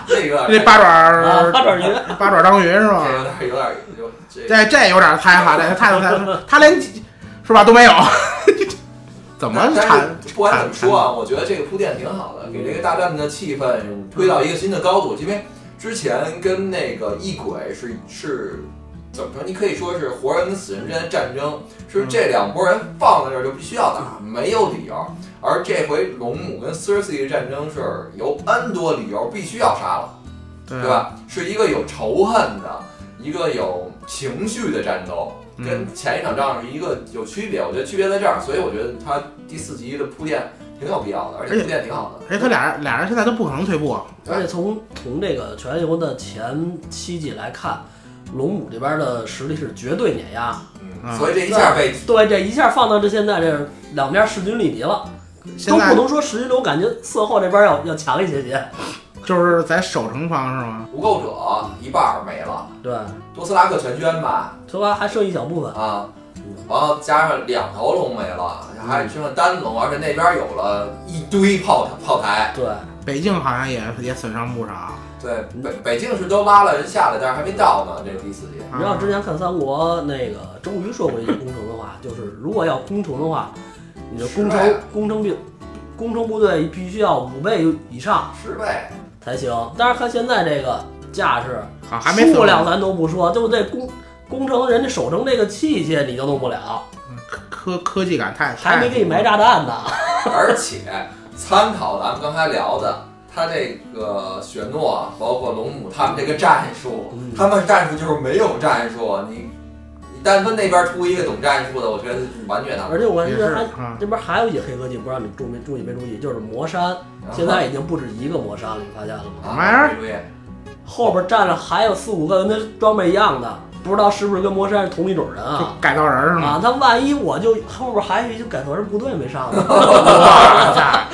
这个那八爪八爪鱼，八爪 章鱼是这吧？有点有点有这这这有点太哈，这太太他连是吧都没有，怎么产是不管怎么说啊，我觉得这个铺垫挺好的，给这个大战的气氛推到一个新的高度。因为之前跟那个异鬼是是怎么说？你可以说是活人跟死人之间的战争，是这两拨人放在这儿就必须要打，没有理由。而这回龙母跟 Cersei 的战争是有 N 多理由必须要杀了。对对？吧？是一个有仇恨的，一个有情绪的战斗，嗯跟前一场仗是一个有区别。我觉得区别在这儿，所以我觉得他第四集的铺垫挺有必要的，而且铺垫挺好的。而且他俩人俩人现在都不可能退步，而且从从这个全游的前七季来看，龙母这边的实力是绝对碾压。嗯，嗯所以这一下被对，这一下放到这现在这两边势均力敌了，都不能说势均力敌，我感觉色后这边要要强一些些。就是在守城方是吗？无垢者一半儿没了，对，多斯拉克全捐吧这吧还剩一小部分。啊，然后加上两头龙没了，还剩下单龙，而且那边有了一堆炮炮台。对，北境好像也也损伤不少，对，北北京是都拉了人下来，但是还没到呢，这第四集。你要之前看三国那个周瑜说过一句攻城的话，就是如果要攻城的话，你的攻城是攻城兵攻城部队必须要五倍以上十倍，才行。但是看现在这个架势，好还没数量咱都不说，就这工工程人家守城这个器械你都弄不了，科科技感太还没给你埋炸弹呢。而且参考咱们刚才聊的，他这个雪诺，包括龙母他们这个战术，嗯他们战术就是没有战术，你你但分那边出一个懂战术的，我觉得完全他而且我觉得还啊，这边还有一黑科技，不知道你注没注意没注意，就是魔山，现在已经不止一个魔山了，你发现了吗？什么玩意儿啊对后边站着还有四五个跟他装备一样的，不知道是不是跟魔山是同一种人啊？改造人是吗？啊，他万一我就后边还有一个改造人部队没上呢！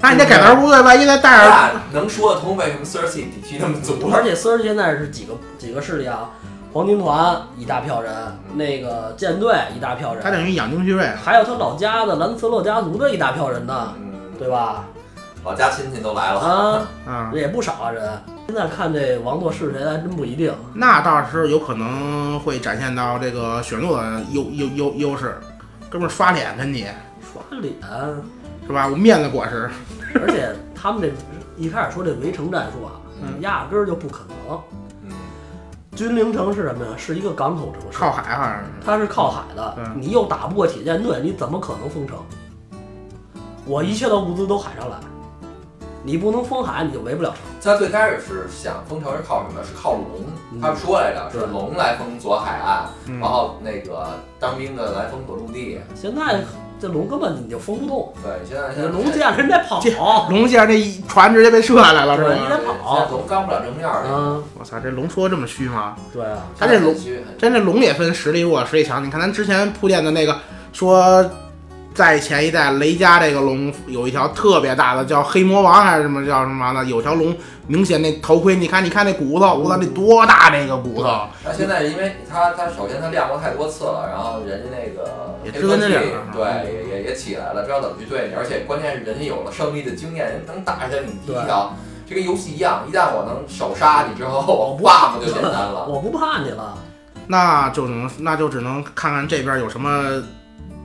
那你这改造人部队万一再带着那能说得通为什么 Cersei 底气那么足？而且 Sir 现在是几个几个势力啊？黄金团一大票人，那个舰队一大票人，他等于养精蓄锐，还有他老家的兰斯洛家族的一大票人呢，嗯，对吧？老家亲戚都来了。啊，啊，也不少啊人。现在看这王座是谁还真不一定。那倒是有可能会展现到这个雪诺的优优优优势。哥们儿刷脸跟你刷脸，是吧？我面子果实，而且他们这一开始说这围城战术啊，嗯压根儿就不可能。嗯，君临城是什么呀？是一个港口城市，靠海好像是。它是靠海的，嗯你又打不过铁舰队，你怎么可能封城？我一切的物资都海上来，你不能封海，你就围不了城。他最开始是想封城是靠什么？是靠龙。嗯他们说来着，是龙来封左海岸，嗯然后那个当兵的来封左陆地。现在这龙根本你就封不动，对，现在你现在龙见人得跑，这龙见这一船直接被射下来了是吧，你在跑。龙刚不了正面儿。嗯，我操，这龙说这么虚吗？对啊，他这龙真这龙也分实力弱、实力强。你看咱之前铺垫的那个，说在前一代雷家这个龙有一条特别大的，叫黑魔王还是什么叫什么的，有条龙明显那头盔，你看你看那骨头，我操，那多大那个骨头？那现在因为他他首先他亮过太多次了，然后人家那个也知根知底儿黑科技对也也也起来了，知道怎么去对你，而且关键是人家有了胜利的经验，人能打下你第一条。这跟游戏一样，一旦我能手杀你之后，我 buff 就简单了。我不怕你了。那就只能那就只能看看这边有什么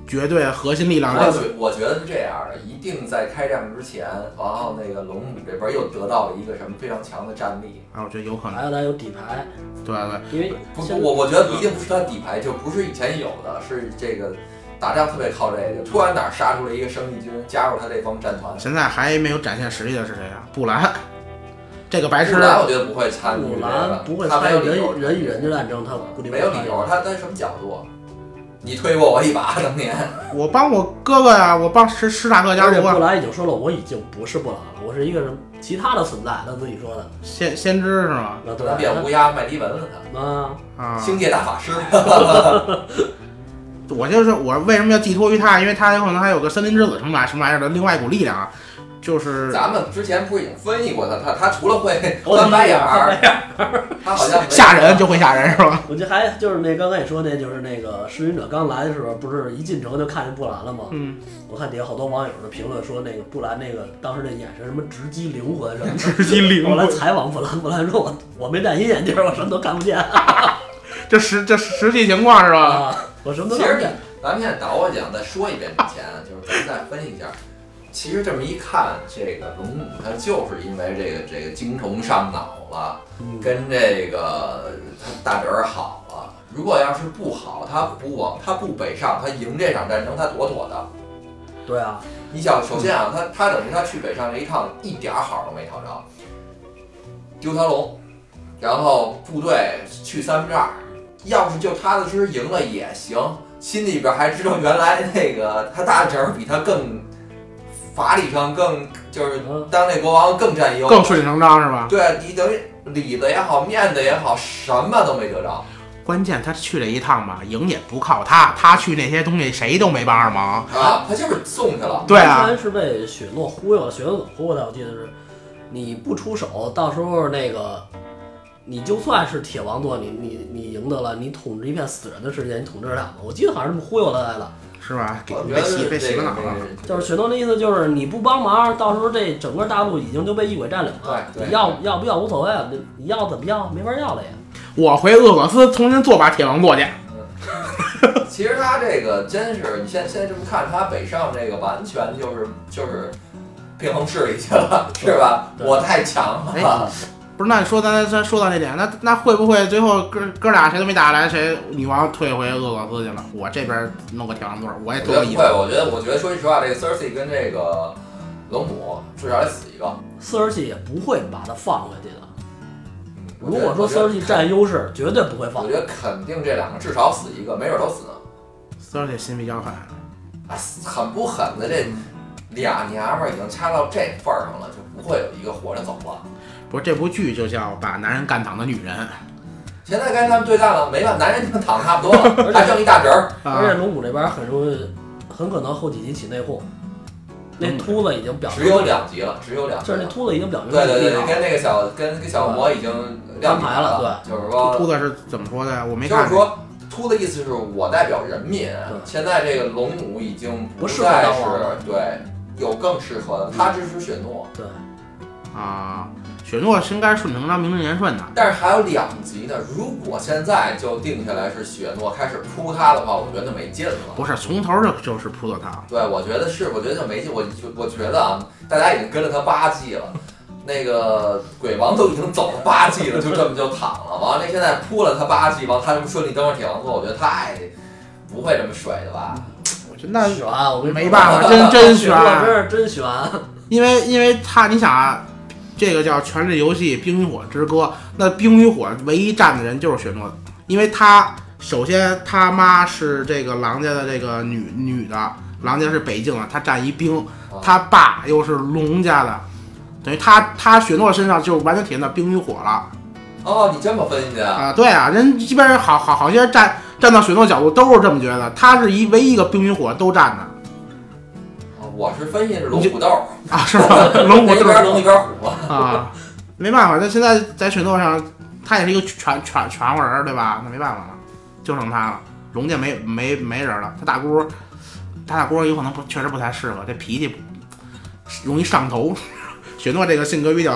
绝对核心力量。我觉我觉得是这样的，一定在开战之前，然后那个龙母这边又得到了一个什么非常强的战力。啊，我觉得有可能。还有咱有底牌，对对，因为不，我我觉得一定不是他底牌，就不是以前有的，是这个打仗特别靠这个。突然哪儿杀出来一个生力军，加入他这帮战团。现在还没有展现实力的是谁啊？布兰，这个白痴布兰我觉得不会参与木这个，兰不会参与有理由人人与人之战争，他估计没有理由，他他什么角度？你推过我一把，当年我帮我哥哥呀，我帮史史塔克家族啊，兰已经说了，我已经不是布兰了，我是一个什么其他的存在，他自己说的。先先知是吗？那，对他变乌鸦麦迪文了，他啊，啊，星界大法师。我就是我为什么要寄托于他？因为他有可能还有个森林之子什么玩什么玩意儿的另外一股力量啊，就是咱们之前不是已经分析过他？他他除了会我翻白眼儿，他好像吓人就会吓人是吧？我这还就是那刚才也说那就是那个侍女者刚来的时候，不是一进城就看见布兰了吗？嗯，我看底下好多网友的评论说那个布兰那个当时那眼神什么直击灵魂什么的。直击灵魂。我来，采访布兰，布兰说我我没戴隐眼镜，我什么都看不见 这实这实际情况是吧？啊，我什么都看不见。咱们现在倒过讲再说一遍之前，就是咱们再分析一下。其实这么一看，这个龙母他就是因为这个这个精虫上脑了，嗯跟这个他大侄儿好了。如果要是不好，他不往他不北上，他赢这场战争，他妥妥的。对啊，你想，首先啊，他他等于他去北上这一趟一点儿好都没讨着，丢条龙，然后部队去三分之二，要是就踏踏实实赢了也行，心里边还知道原来那个他大侄儿比他更法理上更就是嗯当那国王更占优，更顺理成章是吧？对你等于里子也好，面子也好，什么都没得着。关键他去了一趟吧，赢也不靠他，他去那些东西谁都没帮上忙。啊，他就是送去了。对啊完，全是被雪诺忽悠了。雪诺怎么忽悠的？我记得是，你不出手，到时候那个，你就算是铁王座，你你你赢得了，你统治一片死人的世界，你统治得了吗？我记得好像是这么忽悠他来的。是吧？给我觉得被洗被这个洗个脑了。这就是雪诺的意思就是你不帮忙，到时候这整个大陆已经就被异鬼占领了。对对你要要不要无所谓，你你要怎么要没法要了呀。我回鄂索斯重新做把铁王座去。其实他这个真是，你现现在这么看，他北上这个完全就是就是平衡势力去了，是吧？我太强了。哎不是，那你说咱咱说到这点，那那会不会最后哥哥俩谁都没打来，谁女王退回鄂索斯去了？我这边弄个铁王座，我也我多个意思。觉得不会，我觉得我觉得说句实话，这个 Cersei 跟这个龙母至少得死一个。，Cersei 也不会把他放回去的。如果说 Cersei 占优势，绝对不会放我觉。得肯定这两个至少死一个，没准都死呢。而且心比较狠，啊，狠不狠的这俩娘们儿已经掐到这份儿上了，就不会有一个活着走了。不是这部剧就叫把男人干躺的女人现在该他们对战了，没办法，男人已经躺差不多了，还剩一大侄儿。而且啊，龙骨这边很容易，很可能后几集起内讧。那嗯秃子已经表明，只有两集了，只有两集就是那。秃子已经表明对对对，跟那个小跟跟小魔已经亮牌了对，就是说秃子是怎么说的呀？我没看。就是说，秃的意思是我代表人民。现在这个龙母已经不适合再是对有更适合的，他支持雪诺，对，啊，雪诺是应该顺承他名正言顺的。但是还有两集呢。如果现在就定下来是雪诺开始扑他的话，我觉得没劲了。不是从头就就是扑的他，对，我觉得是，我觉得就没劲。我我觉得啊，大家已经跟了他八季了。那个鬼王都已经走了八季了，就这么就躺了。完了，那现在扑了他八季，完了他这么顺利登上铁王座，我觉得太不会这么水的吧？我觉得那悬，我跟你说没办法，真真悬。诺真是真悬。因为因为他你想啊，这个叫《权力游戏：冰与火之歌》，那冰与火唯一站的人就是雪诺，因为他首先他妈是这个狼家的这个女女的，狼家是北境的，他站一冰，他爸又是龙家的，等于他他雪诺身上就完全体现到冰与火了哦，你这么分析啊？啊、对啊，人基本上好好好些人站站到雪诺角度都是这么觉得，他是一唯一一个冰与火都站的哦我是分析是龙虎斗，啊，是吧？龙虎斗 是一边龙一边虎嘛。啊，没办法，那现在在雪诺上，他也是一个全全全人，对吧？那没办法了，就剩他了。龙家没没没人了，他大姑，他大姑有可能不确实不太适合，这脾气容易上头。雪诺这个性格比较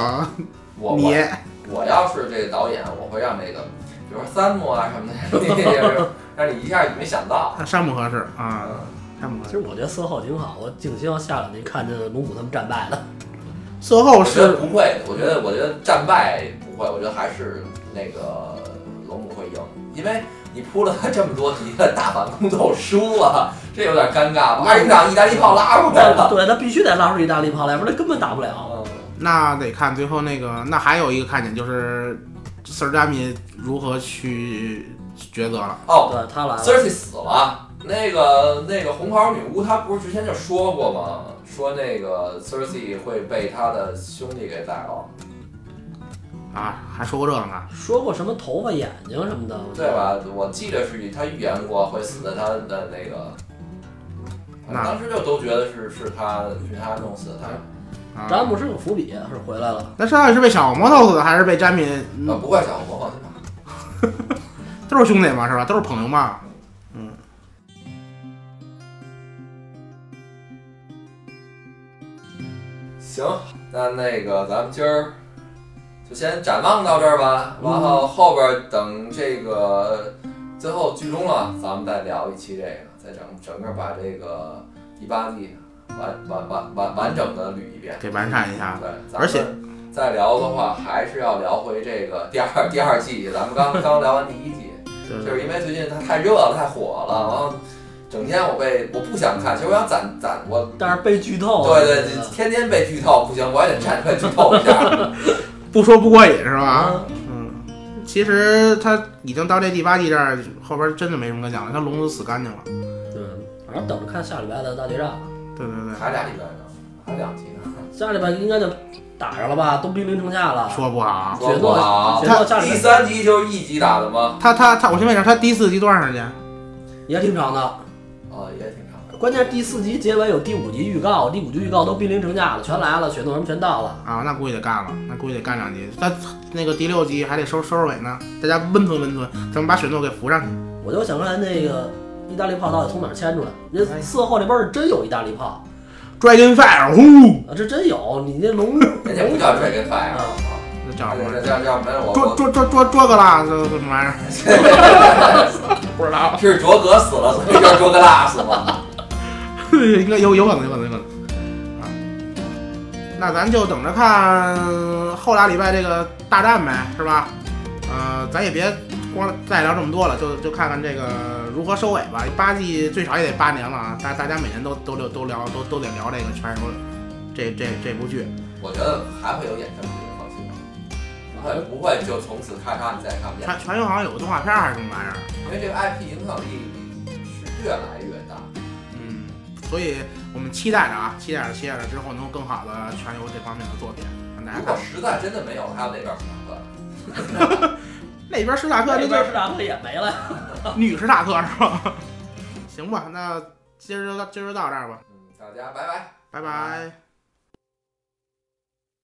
我我，我要是这个导演，我会让那个，比如说三木啊什么的，就是让你一下你没想到。他山不合适啊，山不合适。其实我觉得色号挺好，我挺希望下两集看见龙虎他们战败的。色后是不会，我觉得我觉得战败不会，我觉得还是那个龙母会赢，因为你扑了他这么多集了，大反攻都输了，这有点尴尬吧？二营长意大利炮拉出来了。对他必须得拉出意大利炮来，不然他根本打不了。嗯，那得看最后那个，那还有一个看点就是瑟尔加米如何去抉择了。哦对他来了，，Cersei 死了，那个那个红袍女巫她不是之前就说过吗？说那个 Cersei 会被他的兄弟给宰了，啊，还说过这个呢，说过什么头发、眼睛什么的？对吧？我记得是他预言过会死在他的那个。那当时就都觉得是是他是他弄死的他。啊，詹姆是有伏笔，是回来了。那到底是被小魔头死的，还是被詹米？嗯呃，不怪小红，放心吧。都是兄弟嘛，是吧？都是朋友嘛。行，那那个咱们今儿就先展望到这儿吧，然后后边等这个最后剧终了，咱们再聊一期这个，再整整个把这个第八季完完完完完整的捋一遍。给完善一下。对，咱而且们再聊的话，还是要聊回这个第二第二季。咱们刚刚聊完第一季，对就是因为最近它太热了，太火了，然后整天我被我不想看，其实我想攒攒我。但是被剧透。对对，对天天被剧透不行，我也得站出来剧透一下。不说不过瘾是吧？啊，嗯，其实他已经到这第八季这儿，后边真的没什么可讲了，他龙都死干净了。对，反正等着看下礼拜的大决战吧。对对对，还俩礼拜呢，还两集呢，下礼拜应该就打上了吧，都兵临城下了。说不好。说不好雪。诺下礼第三集就是一集打的吗？他他他，我先问一下，他第四集多长时间？也挺长的。关键是第四集结尾有第五集预告，第五集预告都兵临城下了，全来了，雪诺什么全到了。啊，那估计得干了，那估计得干两集。但那个第六集还得收收拾尾呢，大家温存温存，咱们把雪诺给扶上去。我就想看那个意大利炮到底从哪儿牵出来。人四后这边是真有意大利炮 Dragon Fire，呼，啊，这真有。你那龙 人家不叫 Dragon Fire，啊这叫什么？这叫叫什么？我捉我捉捉捉捉个啦，这这什么玩意儿？不知道，是卓格死了，所以叫卓格拉死吗？应该有有可能，有可能，有可能。啊，那咱就等着看后俩礼拜这个大战呗，是吧？呃，咱也别光再聊这么多了，就就看看这个如何收尾吧。八季最少也得八年了啊，大大家每年都都聊都聊都都得聊这个全游这这这部剧。我觉得还会有衍生剧，放心吧。啊，会不会就从此咔嚓你再也看不见，全全球好像有个动画片还是什么玩意儿，因为这个 IP 影响力是越来越所以我们期待着啊，期待着期待着之后能有更好的全游这方面的作品，让大家看。如果实在真的没有，还有那边史塔克，那边史塔克那这就边史塔克也没了。女史塔克是吧？行吧，那今儿就到今儿就到这儿吧，嗯，大家拜拜。拜拜。